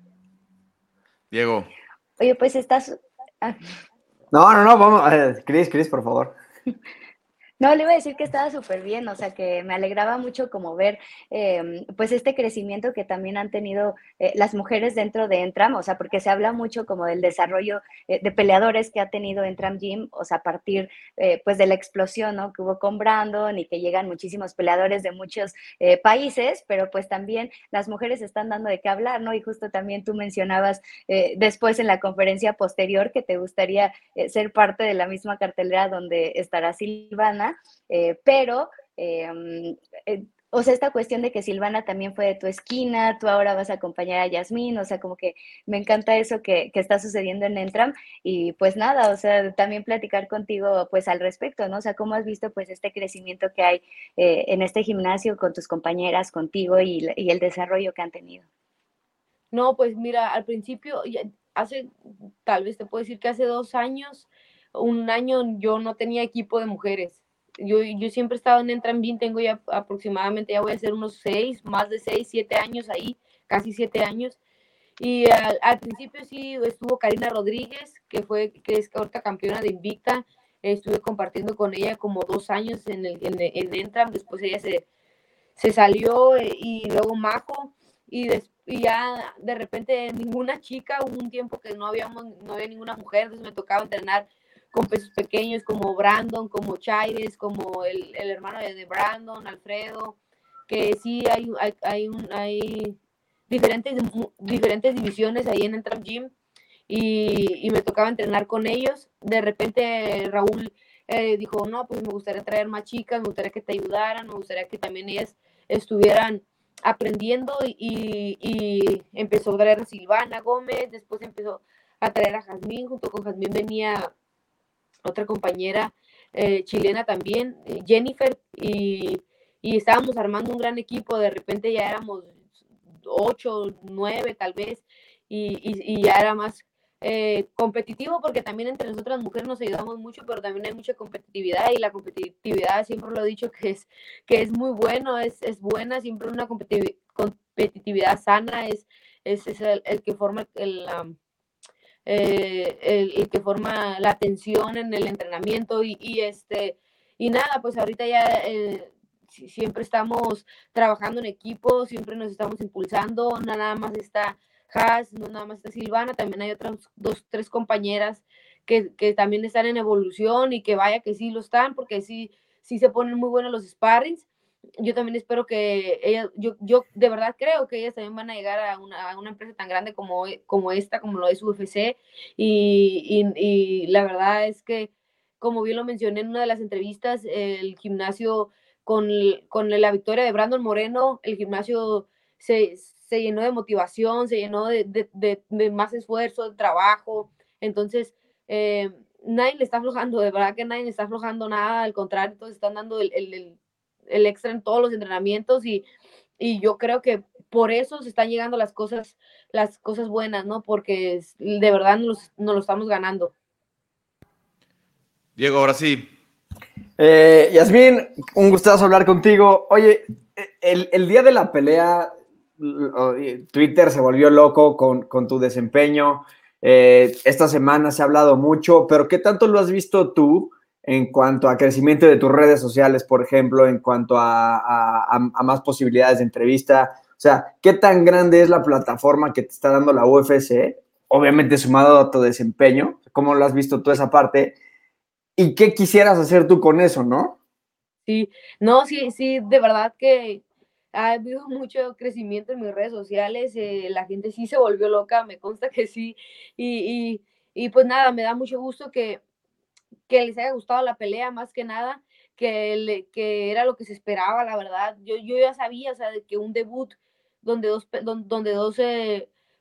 Diego. Oye, pues estás. Ah. No, no, no, vamos, Cris, Cris, por favor. *laughs* No, le iba a decir que estaba súper bien, o sea, que me alegraba mucho como ver, em, pues, este crecimiento que también han tenido eh, las mujeres dentro de Entram, o sea, porque se habla mucho como del desarrollo eh, de peleadores que ha tenido Entram Gym, o sea, a partir, eh, pues, de la explosión, ¿no? Que hubo con Brandon y que llegan muchísimos peleadores de muchos países, pero pues también las mujeres están dando de qué hablar, ¿no? Y justo también tú mencionabas después en la conferencia posterior que te gustaría ser parte de la misma cartelera donde estará Silvana eh, pero, em, eh, o sea, esta cuestión de que Silvana también fue de tu esquina, tú ahora vas a acompañar a Yasmín, o sea, como que me encanta eso que, está sucediendo en Entram y pues nada, o sea, también platicar contigo pues al respecto, ¿no? O sea, ¿cómo has visto pues este crecimiento que hay eh, en este gimnasio con tus compañeras, contigo y el desarrollo que han tenido? No, pues mira, al principio, hace, tal vez te puedo decir que hace dos años, un año yo no tenía equipo de mujeres yo, yo siempre he estado en Entrambín, tengo ya aproximadamente, ya voy a hacer unos seis, más de seis, siete años ahí, casi siete años. Y al, principio sí estuvo Karina Rodríguez, que fue, que es ahorita campeona de Invicta. Estuve compartiendo con ella como dos años en, el, en, en Entram, después ella se, se salió eh, y luego Majo. Y, y ya de repente ninguna chica, hubo un tiempo que no, habíamos, no había ninguna mujer, entonces me tocaba entrenar con pesos pequeños como Brandon, como Chaires, como el, el hermano de, Brandon, Alfredo, que sí hay, hay, hay, un, hay diferentes, diferentes divisiones ahí en Entram Gym y, y, me tocaba entrenar con ellos. De repente Raúl eh, dijo, no, pues me gustaría traer más chicas, me gustaría que te ayudaran, me gustaría que también ellas estuvieran aprendiendo y, y empezó a traer a Silvana Gómez, después empezó a traer a Jazmín, junto con Jazmín venía otra compañera eh, chilena también, eh, Jennifer, y, y, estábamos armando un gran equipo, de repente ya éramos ocho, nueve tal vez, y, y, ya era más eh, competitivo porque también entre nosotras mujeres nos ayudamos mucho, pero también hay mucha competitividad y la competitividad siempre lo he dicho que es, que es muy bueno, es, es buena, siempre una competitividad sana, es, es, es el, el, que forma el, eh, el, que forma la tensión en el entrenamiento y, este y nada, pues ahorita ya eh, siempre estamos trabajando en equipo, siempre nos estamos impulsando, nada más está Haas, no nada más está Silvana, también hay otras dos, tres compañeras que, que, también están en evolución y que vaya que sí lo están, porque sí, sí se ponen muy buenos los sparrings yo también espero que ellas, yo, yo de verdad creo que ellas también van a llegar a una, a una empresa tan grande como, como esta, como lo es UFC, y, y, la verdad es que, como bien lo mencioné en una de las entrevistas, el gimnasio con, con la victoria de Brandon Moreno, el gimnasio se, se llenó de motivación, se llenó de, de, de, más esfuerzo, de trabajo, entonces... Eh, nadie le está aflojando, de verdad que nadie le está aflojando nada, al contrario, todos están dando el extra en todos los entrenamientos y, y yo creo que por eso se están llegando las cosas, las cosas buenas, ¿no? Porque de verdad nos, lo estamos ganando. Diego, ahora sí. Eh, Yasmín, un gustazo hablar contigo. Oye, el, el, día de la pelea, Twitter se volvió loco con, con tu desempeño. Eh, esta semana se ha hablado mucho, pero ¿qué tanto lo has visto tú? En cuanto a crecimiento de tus redes sociales, por ejemplo, en cuanto a, más posibilidades de entrevista. O sea, ¿qué tan grande es la plataforma que te está dando la UFC? Obviamente sumado a tu desempeño, ¿cómo lo has visto tú esa parte? ¿Y qué quisieras hacer tú con eso, no? Sí, no, sí, sí, de verdad que ha habido *laughs* mucho crecimiento en mis redes sociales, eh, la gente sí se volvió loca, me consta que sí, y, y pues nada, me da mucho gusto que, que les haya gustado la pelea más que nada, que, que era lo que se esperaba, la verdad. Yo, yo ya sabía, o sea, de que un debut donde dos, donde dos,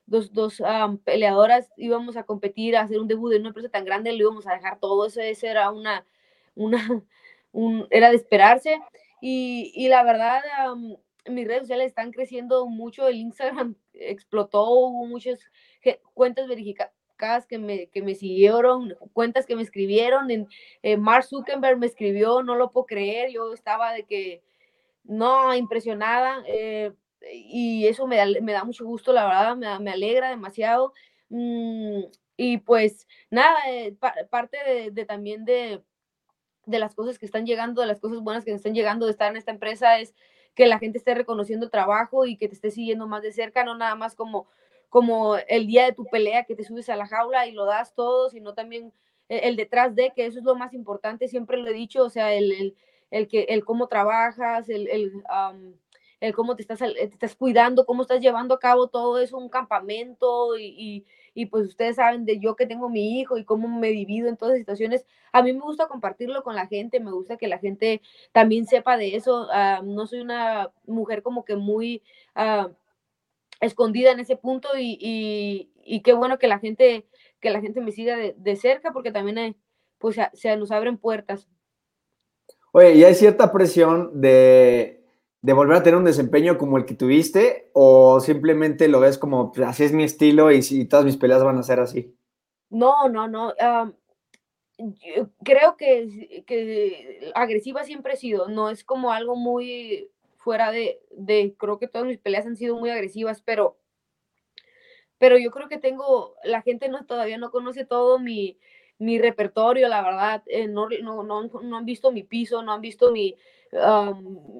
dos, dos peleadoras íbamos a competir, a hacer un debut en una empresa tan grande, le íbamos a dejar todo, eso, eso era una, una, *laughs* un, era de esperarse. Y, y la verdad, mis redes sociales están creciendo mucho, el Instagram *laughs* explotó, hubo muchas cuentas verificadas que me, que me siguieron, cuentas que me escribieron. En, eh, Mark Zuckerberg me escribió, no lo puedo creer, yo estaba de que, no, impresionada. Eh, y eso me da, me da, mucho gusto, la verdad, me, me alegra demasiado. Mm, y pues nada, eh, parte de, de, también de, de las cosas que están llegando, de las cosas buenas que están llegando de estar en esta empresa es que la gente esté reconociendo el trabajo y que te esté siguiendo más de cerca, no nada más como como el día de tu pelea que te subes a la jaula y lo das todo, sino también el, detrás de, que eso es lo más importante, siempre lo he dicho, o sea, el, el, que, el cómo trabajas, el, el, cómo te estás, te estás cuidando, cómo estás llevando a cabo todo eso, un campamento y, y, pues ustedes saben de yo que tengo mi hijo y cómo me divido en todas situaciones. A mí me gusta compartirlo con la gente, me gusta que la gente también sepa de eso. Ah, no soy una mujer como que muy... Uh, escondida en ese punto y, y, qué bueno que la gente, que la gente me siga de, cerca porque también hay, pues se, nos abren puertas. Oye, ¿y hay cierta presión de, de, volver a tener un desempeño como el que tuviste o simplemente lo ves como, pues, así es mi estilo y, si todas mis peleas van a ser así? No, no, no. creo que, que, agresiva siempre he sido, no es como algo muy fuera de, de, creo que todas mis peleas han sido muy agresivas, pero, pero yo creo que tengo, la gente no todavía no conoce todo mi, mi repertorio, la verdad, eh, no, no, no, no, han visto mi piso, no han visto mi,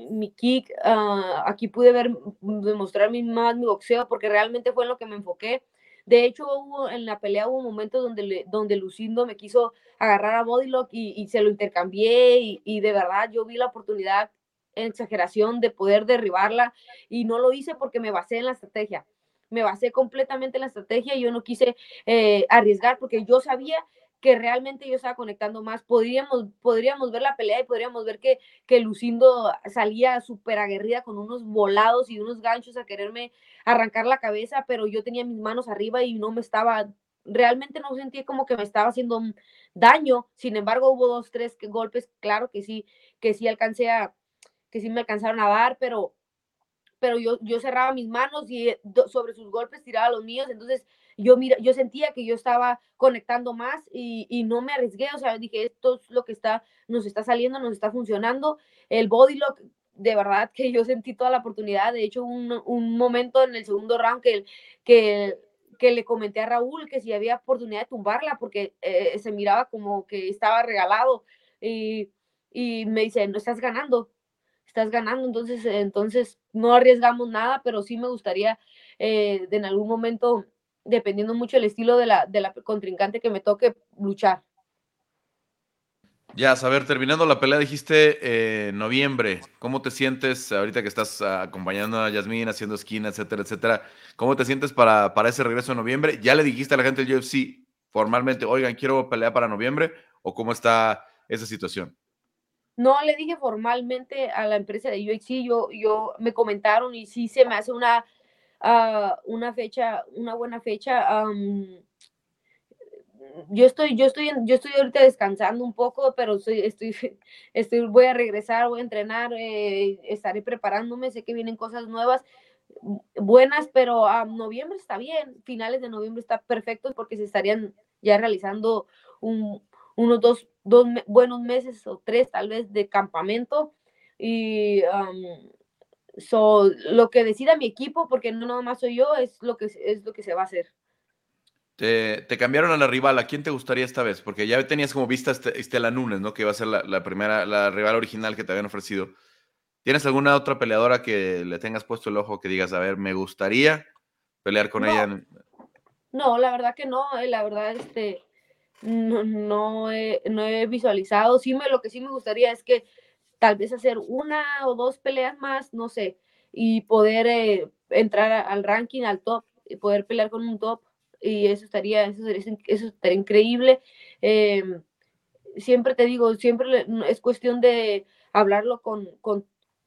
mi kick, ah, aquí pude ver, demostrar mi, más mi boxeo, porque realmente fue en lo que me enfoqué. De hecho, hubo, en la pelea hubo momentos donde, donde Lucindo me quiso agarrar a Bodylock y, y se lo intercambié y, y, de verdad yo vi la oportunidad exageración de poder derribarla y no lo hice porque me basé en la estrategia. Me basé completamente en la estrategia y yo no quise eh, arriesgar porque yo sabía que realmente yo estaba conectando más. Podríamos, podríamos ver la pelea y podríamos ver que, que Lucindo salía súper aguerrida con unos volados y unos ganchos a quererme arrancar la cabeza, pero yo tenía mis manos arriba y no me estaba, realmente no sentí como que me estaba haciendo daño. Sin embargo, hubo dos, tres golpes, claro que sí, que sí alcancé a, que sí me alcanzaron a dar, pero pero yo, yo cerraba mis manos y sobre sus golpes tiraba los míos, entonces yo, mira, yo sentía que yo estaba conectando más y, y, no me arriesgué, o sea, dije, esto es lo que está, nos está saliendo, nos está funcionando. El body lock, de verdad que yo sentí toda la oportunidad, de hecho, un, un momento en el segundo round que, que, que, le comenté a Raúl que si había oportunidad de tumbarla, porque eh, se miraba como que estaba regalado y, y me dice, no estás ganando, estás ganando, entonces, entonces no arriesgamos nada, pero sí me gustaría eh, de en algún momento dependiendo mucho del estilo de la, de la contrincante que me toque luchar. Ya, a ver, terminando la pelea, dijiste eh, noviembre. ¿Cómo te sientes ahorita que estás acompañando a Yasmín, haciendo esquina, etcétera, etcétera? ¿Cómo te sientes para, para ese regreso en noviembre? ¿Ya le dijiste a la gente del UFC formalmente, oigan, quiero pelear para noviembre? ¿O cómo está esa situación? No le dije formalmente a la empresa de UFC, yo, yo me comentaron y sí se me hace una una fecha, una buena fecha. yo estoy, yo estoy, yo estoy ahorita descansando un poco, pero estoy, estoy, *laughs* estoy voy a regresar, voy a entrenar, eh, estaré preparándome, sé que vienen cosas nuevas, buenas, pero a noviembre está bien, finales de noviembre está perfecto porque se estarían ya realizando un, unos dos, dos buenos meses o tres tal vez de campamento y So, lo que decida mi equipo, porque no nada más soy yo, es lo que, es lo que se va a hacer. Te, te, cambiaron a la rival. ¿A quién te gustaría esta vez? Porque ya tenías como vista este, Estela Nunes, ¿no? Que iba a ser la, la, primera, la rival original que te habían ofrecido. ¿Tienes alguna otra peleadora que le tengas puesto el ojo que digas, a ver, me gustaría pelear con no. ella? No, la verdad que no. Eh, la verdad, este, no, no, he, no he visualizado. Sí, me, lo que sí me gustaría es que tal vez hacer una o dos peleas más, no sé, y poder eh, entrar al ranking, al top, y poder pelear con un top, y eso estaría, eso, eso estaría increíble. Eh, siempre te digo, siempre es cuestión de hablarlo con, con,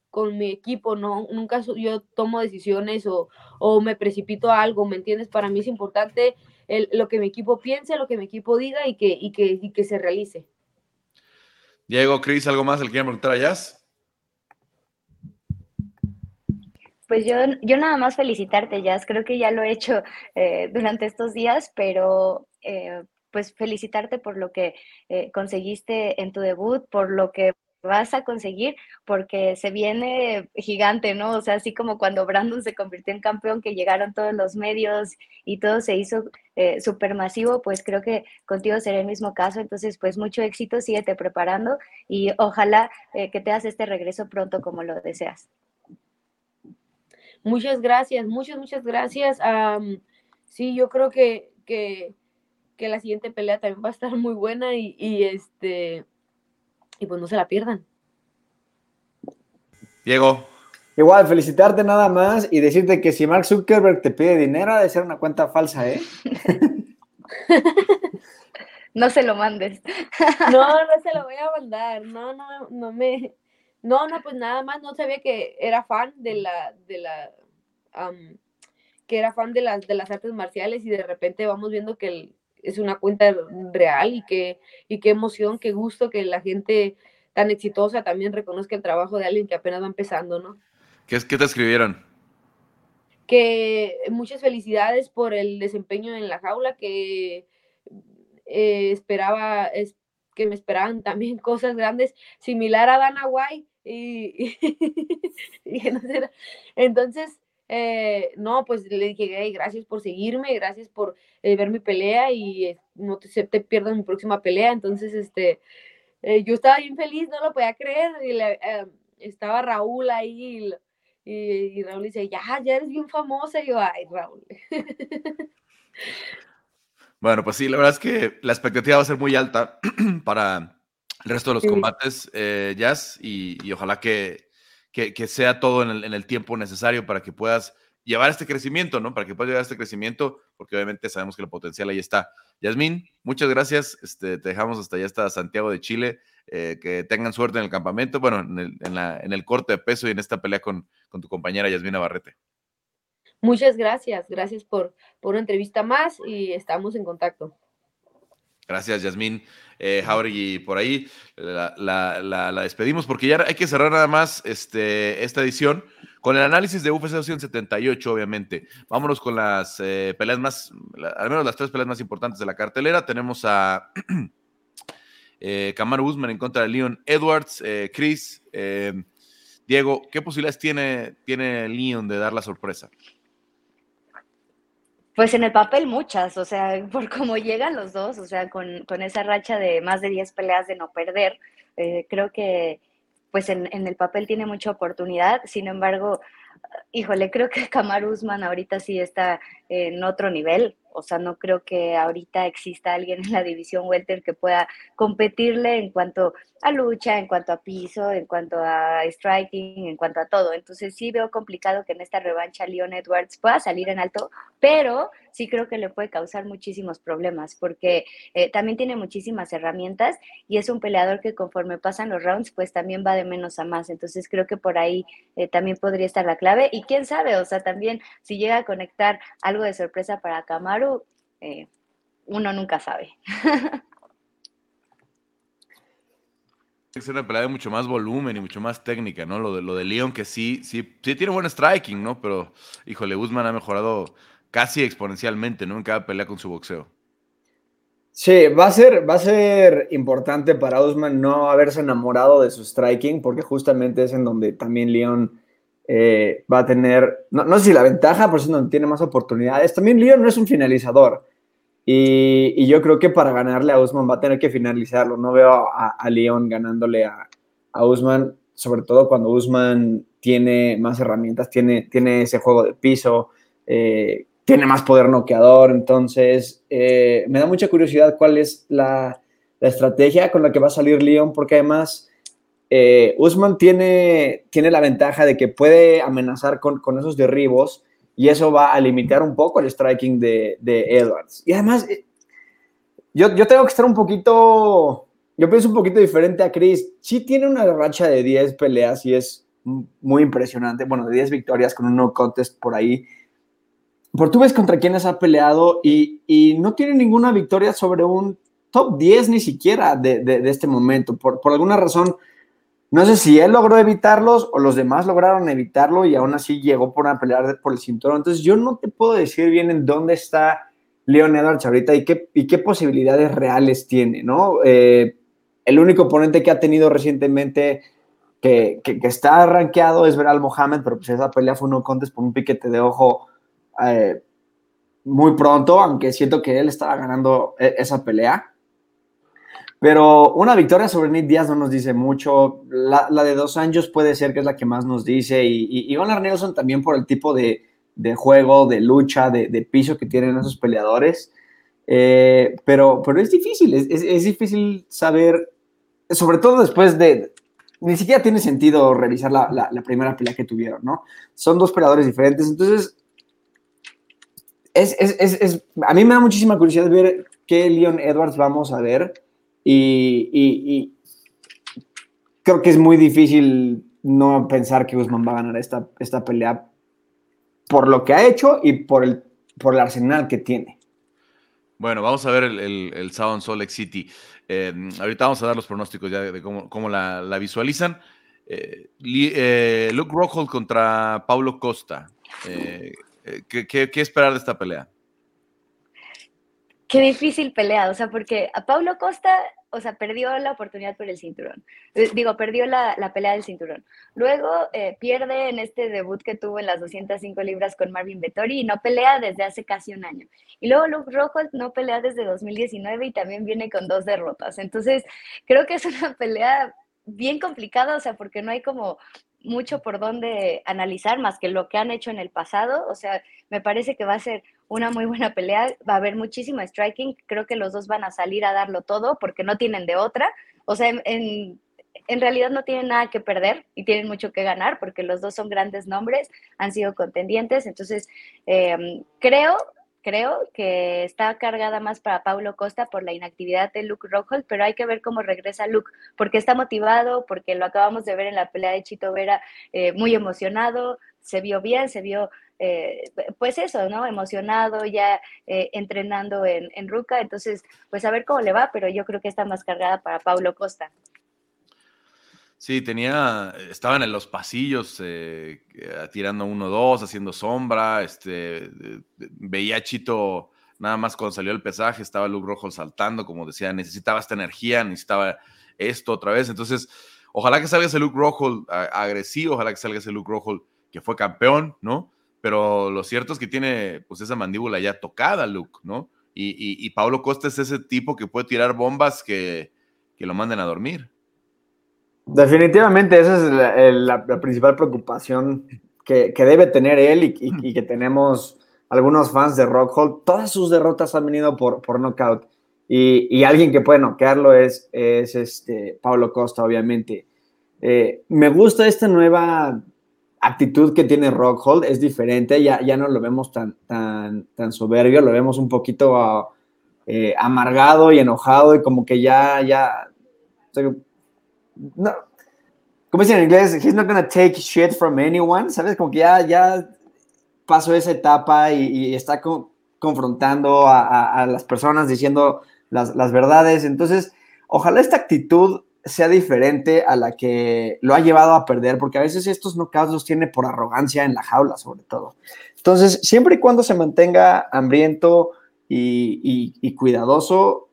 con mi equipo, ¿no? Nunca yo tomo decisiones o, o, me precipito a algo, ¿me entiendes? Para mí es importante el, lo que mi equipo piense, lo que mi equipo diga y que, y que, y que se realice. Diego, Cris, ¿algo más le quieren preguntar a Jazz? Pues yo, yo nada más felicitarte, Jazz. Creo que ya lo he hecho eh, durante estos días, pero eh, pues felicitarte por lo que eh, conseguiste en tu debut, por lo que vas a conseguir porque se viene gigante, ¿no? O sea, así como cuando Brandon se convirtió en campeón, que llegaron todos los medios y todo se hizo eh, súper masivo, pues creo que contigo será el mismo caso. Entonces, pues mucho éxito, síguete preparando y ojalá eh, que te hagas este regreso pronto como lo deseas. Muchas gracias, muchas, muchas gracias. Sí, yo creo que, que, la siguiente pelea también va a estar muy buena y este y pues no se la pierdan. Diego. Igual, felicitarte nada más y decirte que si Mark Zuckerberg te pide dinero, ha de ser una cuenta falsa, ¿eh? *laughs* no se lo mandes. *laughs* no, no se lo voy a mandar. No, no, no me. No, no, pues nada más no sabía que era fan de la, de la, um, que era fan de las, de las artes marciales y de repente vamos viendo que el, es una cuenta real y que y qué emoción, qué gusto que la gente tan exitosa también reconozca el trabajo de alguien que apenas va empezando, ¿no? ¿Qué, qué te escribieron? Que muchas felicidades por el desempeño en la jaula, que eh, esperaba, es, que me esperaban también cosas grandes, similar a Dana White. Y, entonces, eh, no, pues le dije, gracias por seguirme, gracias por eh, ver mi pelea y no te, te pierdas mi próxima pelea. Entonces, este, yo estaba bien feliz, no lo podía creer. Y estaba Raúl ahí y, y, Raúl dice, ya, ya eres bien famosa. Y yo, ay, Raúl. *laughs* Bueno, pues sí, la verdad es que la expectativa va a ser muy alta *clears throat* para el resto de los combates, eh, Jazz, y, ojalá que, que, sea todo en el, en el, tiempo necesario para que puedas llevar este crecimiento, ¿no? Para que puedas llevar este crecimiento, porque obviamente sabemos que el potencial ahí está. Yasmín, muchas gracias. Este, te dejamos hasta allá, hasta Santiago de Chile. Eh, que tengan suerte en el campamento, bueno, en el, la, en el, corte de peso y en esta pelea con, con tu compañera Yasmina Barrete. Muchas gracias, gracias por, por una entrevista más y estamos en contacto. Gracias, Yasmín. Eh, Jauregui, por ahí la, la, la, despedimos porque ya hay que cerrar nada más este, esta edición con el análisis de UFC 278, obviamente. Vámonos con las eh, peleas más, al menos las tres peleas más importantes de la cartelera. Tenemos a *clears throat* eh, Kamaru Usman en contra de Leon Edwards. Eh, Chris, eh, Diego, ¿qué posibilidades tiene, tiene Leon de dar la sorpresa? Pues en el papel muchas, o sea, *laughs* por cómo llegan los dos, o sea, con, esa racha de más de 10 peleas de no perder, eh, creo que pues en, en, el papel tiene mucha oportunidad, sin embargo, híjole, creo que Kamar Usman ahorita sí está en otro nivel, o sea, no creo que ahorita exista alguien en la división welter que pueda competirle en cuanto a lucha, en cuanto a piso, en cuanto a striking, en cuanto a todo. Entonces sí veo complicado que en esta revancha Leon Edwards pueda salir en alto, pero sí creo que le puede causar muchísimos problemas porque eh, también tiene muchísimas herramientas y es un peleador que conforme pasan los rounds, pues también va de menos a más. Entonces creo que por ahí eh, también podría estar la clave. Y quién sabe, o sea, también si llega a conectar algo de sorpresa para Camaro, eh, uno nunca sabe. *laughs* Es una pelea de mucho más volumen y mucho más técnica, ¿no? Lo de, lo de Leon, que sí, sí, sí tiene buen striking, ¿no? Pero, híjole, Guzmán ha mejorado casi exponencialmente, ¿no? En cada pelea con su boxeo. Sí, va a ser, va a ser importante para Usman no haberse enamorado de su striking, porque justamente es en donde también Leon eh, va a tener, no, no, sé si la ventaja, pero es donde tiene más oportunidades. También Leon no es un finalizador. Y, yo creo que para ganarle a Usman va a tener que finalizarlo. No veo a, a Leon ganándole a, a, Usman, sobre todo cuando Usman tiene más herramientas, tiene, tiene ese juego de piso, eh, tiene más poder noqueador. Entonces, eh, me da mucha curiosidad cuál es la, la, estrategia con la que va a salir Leon, porque además eh, Usman tiene, tiene la ventaja de que puede amenazar con, con esos derribos y eso va a limitar un poco el striking de, Edwards. Y además, eh, yo, yo, tengo que estar un poquito, yo pienso un poquito diferente a Chris. Sí tiene una racha de 10 peleas y es muy impresionante. Bueno, de 10 victorias con un no contest por ahí. Por tú ves contra quiénes ha peleado y, y, no tiene ninguna victoria sobre un top 10 ni siquiera de, de, de este momento. Por, por alguna razón, no sé si él logró evitarlos o los demás lograron evitarlo y aún así llegó por una pelea por el cinturón. Entonces yo no te puedo decir bien en dónde está Leon Edwards ahorita y qué, posibilidades reales tiene, ¿no? Eh, el único oponente que ha tenido recientemente que, que, está rankeado es Veral Mohamed, pero pues esa pelea fue un no contest por un piquete de ojo eh, muy pronto, aunque siento que él estaba ganando e, esa pelea. Pero una victoria sobre Nick Díaz no nos dice mucho. La, de dos años puede ser que es la que más nos dice. Y, y, y Gunnar Nelson también por el tipo de, de juego, de lucha, de, de, piso que tienen esos peleadores. Eh, pero, pero es difícil, es, es, difícil saber, sobre todo después de... Ni siquiera tiene sentido revisar la, la, la primera pelea que tuvieron, ¿no? Son dos peleadores diferentes. Entonces, es, es, a mí me da muchísima curiosidad ver qué Leon Edwards vamos a ver y, creo que es muy difícil no pensar que Usman va a ganar esta, esta pelea por lo que ha hecho y por el, por el arsenal que tiene. Bueno, vamos a ver el, el, Lake City. Eh, ahorita vamos a dar los pronósticos ya de cómo, cómo la, la, visualizan. Eh, eh, Luke Rockhold contra Paulo Costa. ¿qué, qué, qué esperar de esta pelea? Qué difícil pelea, o sea, porque a Paulo Costa, o sea, perdió la oportunidad por el cinturón. Eh, digo, perdió la, pelea del cinturón. Luego eh, pierde en este debut que tuvo en las 205 libras con Marvin Vettori y no pelea desde hace casi un año. Y luego Luke Rojo no pelea desde 2019 y también viene con dos derrotas. Entonces, creo que es una pelea bien complicada, o sea, porque no hay como mucho por dónde analizar más que lo que han hecho en el pasado. O sea, me parece que va a ser una muy buena pelea. Va a haber muchísimo striking. Creo que los dos van a salir a darlo todo porque no tienen de otra. O sea, en, en realidad no tienen nada que perder y tienen mucho que ganar porque los dos son grandes nombres, han sido contendientes. Entonces, eh, creo creo que está cargada más para Paulo Costa por la inactividad de Luke Rockhold, pero hay que ver cómo regresa Luke, porque está motivado, porque lo acabamos de ver en la pelea de Chito Vera eh, muy emocionado, se vio bien, se vio, eh, pues eso, ¿no? Emocionado, ya eh, entrenando en, en Ruca, entonces, pues a ver cómo le va, pero yo creo que está más cargada para Paulo Costa. Sí, tenía, estaban en los pasillos eh, eh, tirando uno, dos, haciendo sombra, este, veía a Chito nada más cuando salió el pesaje, estaba Luke Rojo saltando, como decía, necesitaba esta energía, necesitaba esto otra vez, entonces, ojalá que salga ese Luke Rojo agresivo, ojalá que salga ese Luke Rojo que fue campeón, ¿no? Pero lo cierto es que tiene, pues, esa mandíbula ya tocada, Luke, ¿no? Y, y, Pablo Costa es ese tipo que puede tirar bombas que, que lo manden a dormir. Definitivamente esa es la, principal preocupación que, debe tener él y, que tenemos algunos fans de Rockhold. Todas sus derrotas han venido por, por knockout y, alguien que puede noquearlo es, es este Pablo Costa, obviamente. Eh, me gusta esta nueva actitud que tiene Rockhold, es diferente, ya, ya no lo vemos tan, tan, tan soberbio, lo vemos un poquito eh, amargado y enojado y como que ya, ya, no, como dicen en inglés, he's not gonna take shit from anyone, ¿sabes? Como que ya, ya pasó esa etapa y, está confrontando a, las personas, diciendo las, verdades. Entonces, ojalá esta actitud sea diferente a la que lo ha llevado a perder, porque a veces estos knockouts los tiene por arrogancia en la jaula, sobre todo. Entonces, siempre y cuando se mantenga hambriento y, cuidadoso,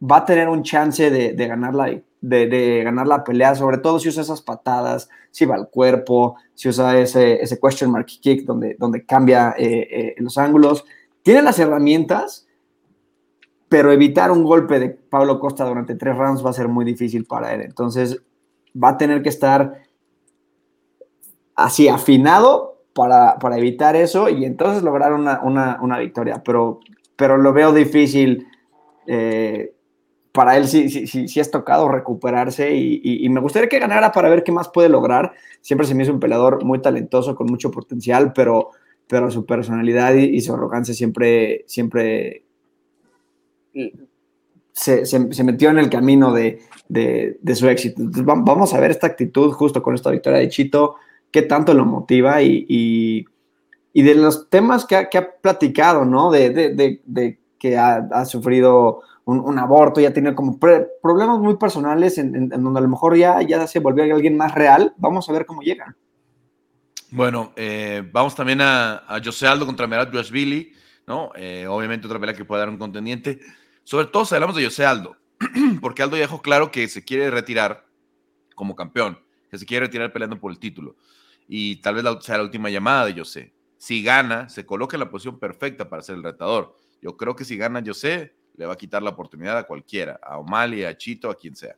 va a tener un chance de, de ganar la, de, ganar la pelea, sobre todo si usa esas patadas, si va al cuerpo, si usa ese, ese question mark kick donde, donde cambia eh, eh, los ángulos. Tiene las herramientas, pero evitar un golpe de Pablo Costa durante tres rounds va a ser muy difícil para él. Entonces va a tener que estar así afinado para, para evitar eso y entonces lograr una, una, una victoria. Pero, pero lo veo difícil. Eh, para él sí, sí, sí, sí, es tocado recuperarse y, me gustaría que ganara para ver qué más puede lograr. Siempre se me hizo un peleador muy talentoso, con mucho potencial, pero, pero su personalidad y, su arrogancia siempre, siempre se, se, metió en el camino de, de, su éxito. Entonces, vamos a ver esta actitud justo con esta victoria de Chito, qué tanto lo motiva y, y de los temas que ha, que ha platicado, ¿no? De, de que ha, ha sufrido un, aborto, ya tiene como problemas muy personales en, donde a lo mejor ya, ya se volvió alguien más real. Vamos a ver cómo llega. Bueno, eh, vamos también a, a José Aldo contra Merab Billy, ¿no? Eh, obviamente otra pelea que puede dar un contendiente. Sobre todo si hablamos de José Aldo, *clears throat* porque Aldo ya dejó claro que se quiere retirar como campeón, que se quiere retirar peleando por el título. Y tal vez sea la última llamada de José. Si gana, se coloca en la posición perfecta para ser el retador. Yo creo que si gana José, le va a quitar la oportunidad a cualquiera, a O'Malley, a Chito, a quien sea.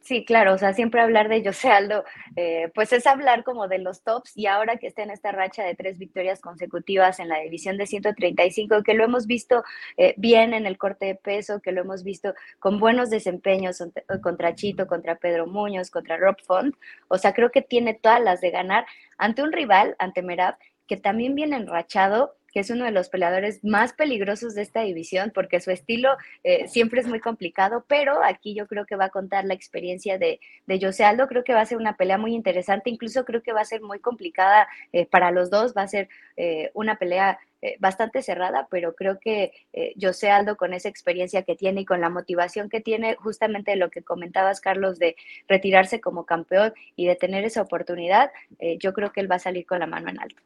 Sí, claro, o sea, siempre hablar de José Aldo, eh, pues es hablar como de los tops y ahora que está en esta racha de tres victorias consecutivas en la división de 135, que lo hemos visto eh, bien en el corte de peso, que lo hemos visto con buenos desempeños contra Chito, contra Pedro Muñoz, contra Rob Font, o sea, creo que tiene todas las de ganar ante un rival, ante Merab, que también viene enrachado que es uno de los peleadores más peligrosos de esta división, porque su estilo eh, siempre es muy complicado, pero aquí yo creo que va a contar la experiencia de, de José Aldo, creo que va a ser una pelea muy interesante, incluso creo que va a ser muy complicada eh, para los dos, va a ser eh, una pelea bastante cerrada, pero creo que José Aldo con esa experiencia que tiene y con la motivación que tiene, justamente lo que comentabas, Carlos, de retirarse como campeón y de tener esa oportunidad, yo creo que él va a salir con la mano en alto.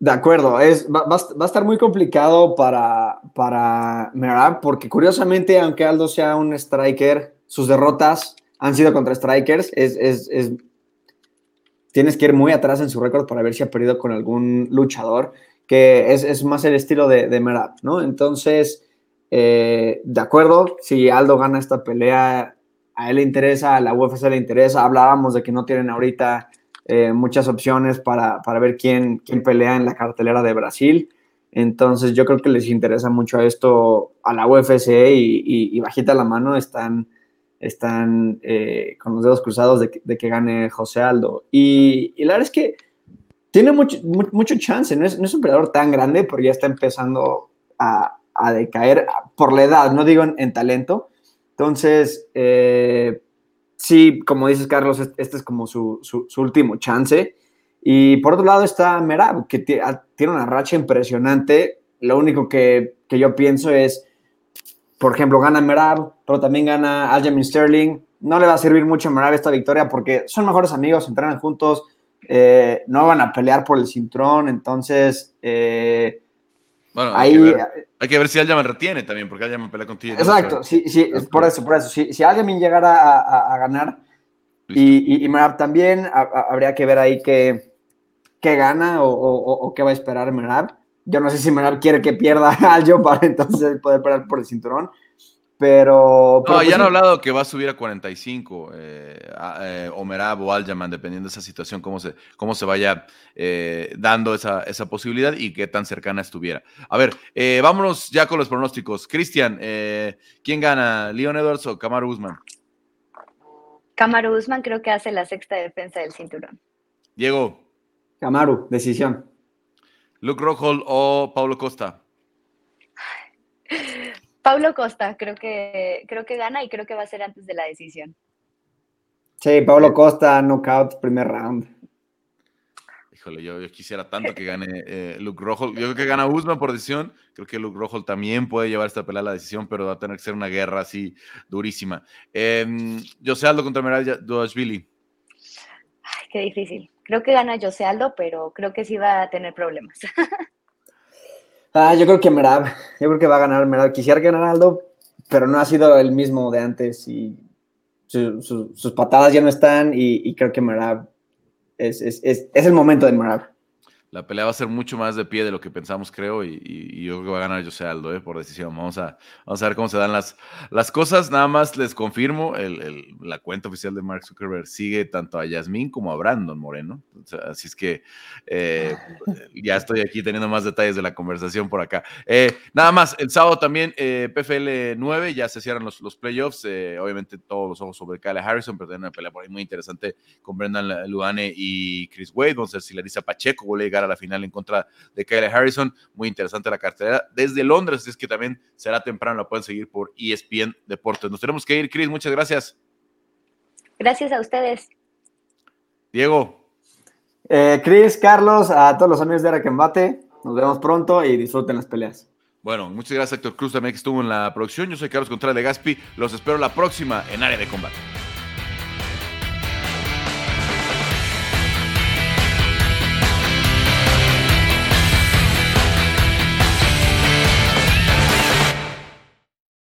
De acuerdo, es, va, a estar muy complicado para, para Merab, porque curiosamente, aunque Aldo sea un striker, sus derrotas han sido contra strikers. Es, es, es, tienes que ir muy atrás en su récord para ver si ha perdido con algún luchador, que es, más el estilo de, de ¿no? Entonces, eh, de acuerdo, si Aldo gana esta pelea, a él le interesa, a la UFC le interesa. Hablábamos de que no tienen ahorita eh, muchas opciones para, ver quién, quién pelea en la cartelera de Brasil. Entonces yo creo que les interesa mucho esto a la UFC y, bajita la mano están, están eh, con los dedos cruzados de que, gane José Aldo. Y, la verdad es que tiene mucho, mucho chance, no es, un peleador tan grande, pero ya está empezando a, decaer por la edad, no digo en, talento. Entonces, eh, sí, como dices, Carlos, este es como su, último chance. Y por otro lado está Merab, que ah, tiene una racha impresionante. Lo único que, yo pienso es, por ejemplo, gana Merab, pero también gana Aljamain Sterling. No le va a servir mucho a Merab esta victoria porque son mejores amigos, entrenan juntos, eh, no van a pelear por el cinturón, entonces... Eh, bueno, ahí, hay que ver si Aljamin retiene también, porque Aljamin pelea contigo. Exacto, sí, sí, por eso, por eso. Si, si llegara a, ganar y, y, Merab también, habría que ver ahí qué, qué gana o, o, qué va a esperar Merab. Yo no sé si Merab quiere que pierda *laughs* a Aljo para entonces poder pelear por el cinturón. Pero. No, ya han hablado que va a subir a 45 eh, eh, Omerab o Aljaman, dependiendo de esa situación, cómo se, cómo se vaya eh, dando esa, esa, posibilidad y qué tan cercana estuviera. A ver, eh, vámonos ya con los pronósticos. Cristian, ¿quién gana? ¿Leon Edwards o Kamaru Usman? Kamaru Usman creo que hace la sexta defensa del cinturón. Diego. Kamaru, decisión. Luke Rockhold o Paulo Costa. *laughs* Pablo Costa, creo que, creo que gana y creo que va a ser antes de la decisión. Sí, Pablo Costa, knockout, primer round. Híjole, yo, quisiera tanto que gane eh, Luke Rojo. Yo creo que gana Usman por decisión. Creo que Luke Rojo también puede llevar esta pelea a la decisión, pero va a tener que ser una guerra así durísima. Eh, José Aldo contra Meral Billy. Ay, qué difícil. Creo que gana José Aldo, pero creo que sí va a tener problemas. *laughs* Ah, yo creo que Merab, yo creo que va a ganar Merab. Quisiera ganar Aldo, pero no ha sido el mismo de antes y sus patadas ya no están y, creo que Merab es, es, es, es el momento de Merab la pelea va a ser mucho más de pie de lo que pensamos, creo, y, yo creo que va a ganar José Aldo eh, por decisión. Vamos a, vamos a ver cómo se dan las, las cosas. Nada más les confirmo, el, la cuenta oficial de Mark Zuckerberg sigue tanto a Yasmín como a Brandon Moreno. así es que eh, *laughs* ya estoy aquí teniendo más detalles de la conversación por acá. Eh, nada más, el sábado también PFL 9, ya se cierran los, los playoffs. obviamente todos los ojos sobre Kyle Harrison, pero tiene una pelea por ahí muy interesante con Brendan Luane y Chris Wade. Vamos a ver si Larissa Pacheco vuelve a llegar a la final en contra de Kyle Harrison. Muy interesante la cartera desde Londres, es que también será temprano, la pueden seguir por ESPN Deportes. Nos tenemos que ir, Chris, muchas gracias. Gracias a ustedes. Diego. Eh, Chris, Carlos, a todos los amigos de Araquembate, nos vemos pronto y disfruten las peleas. Bueno, muchas gracias Héctor Cruz también que estuvo en la producción. Yo soy Carlos Contreras de Gaspi. Los espero la próxima en área de combate.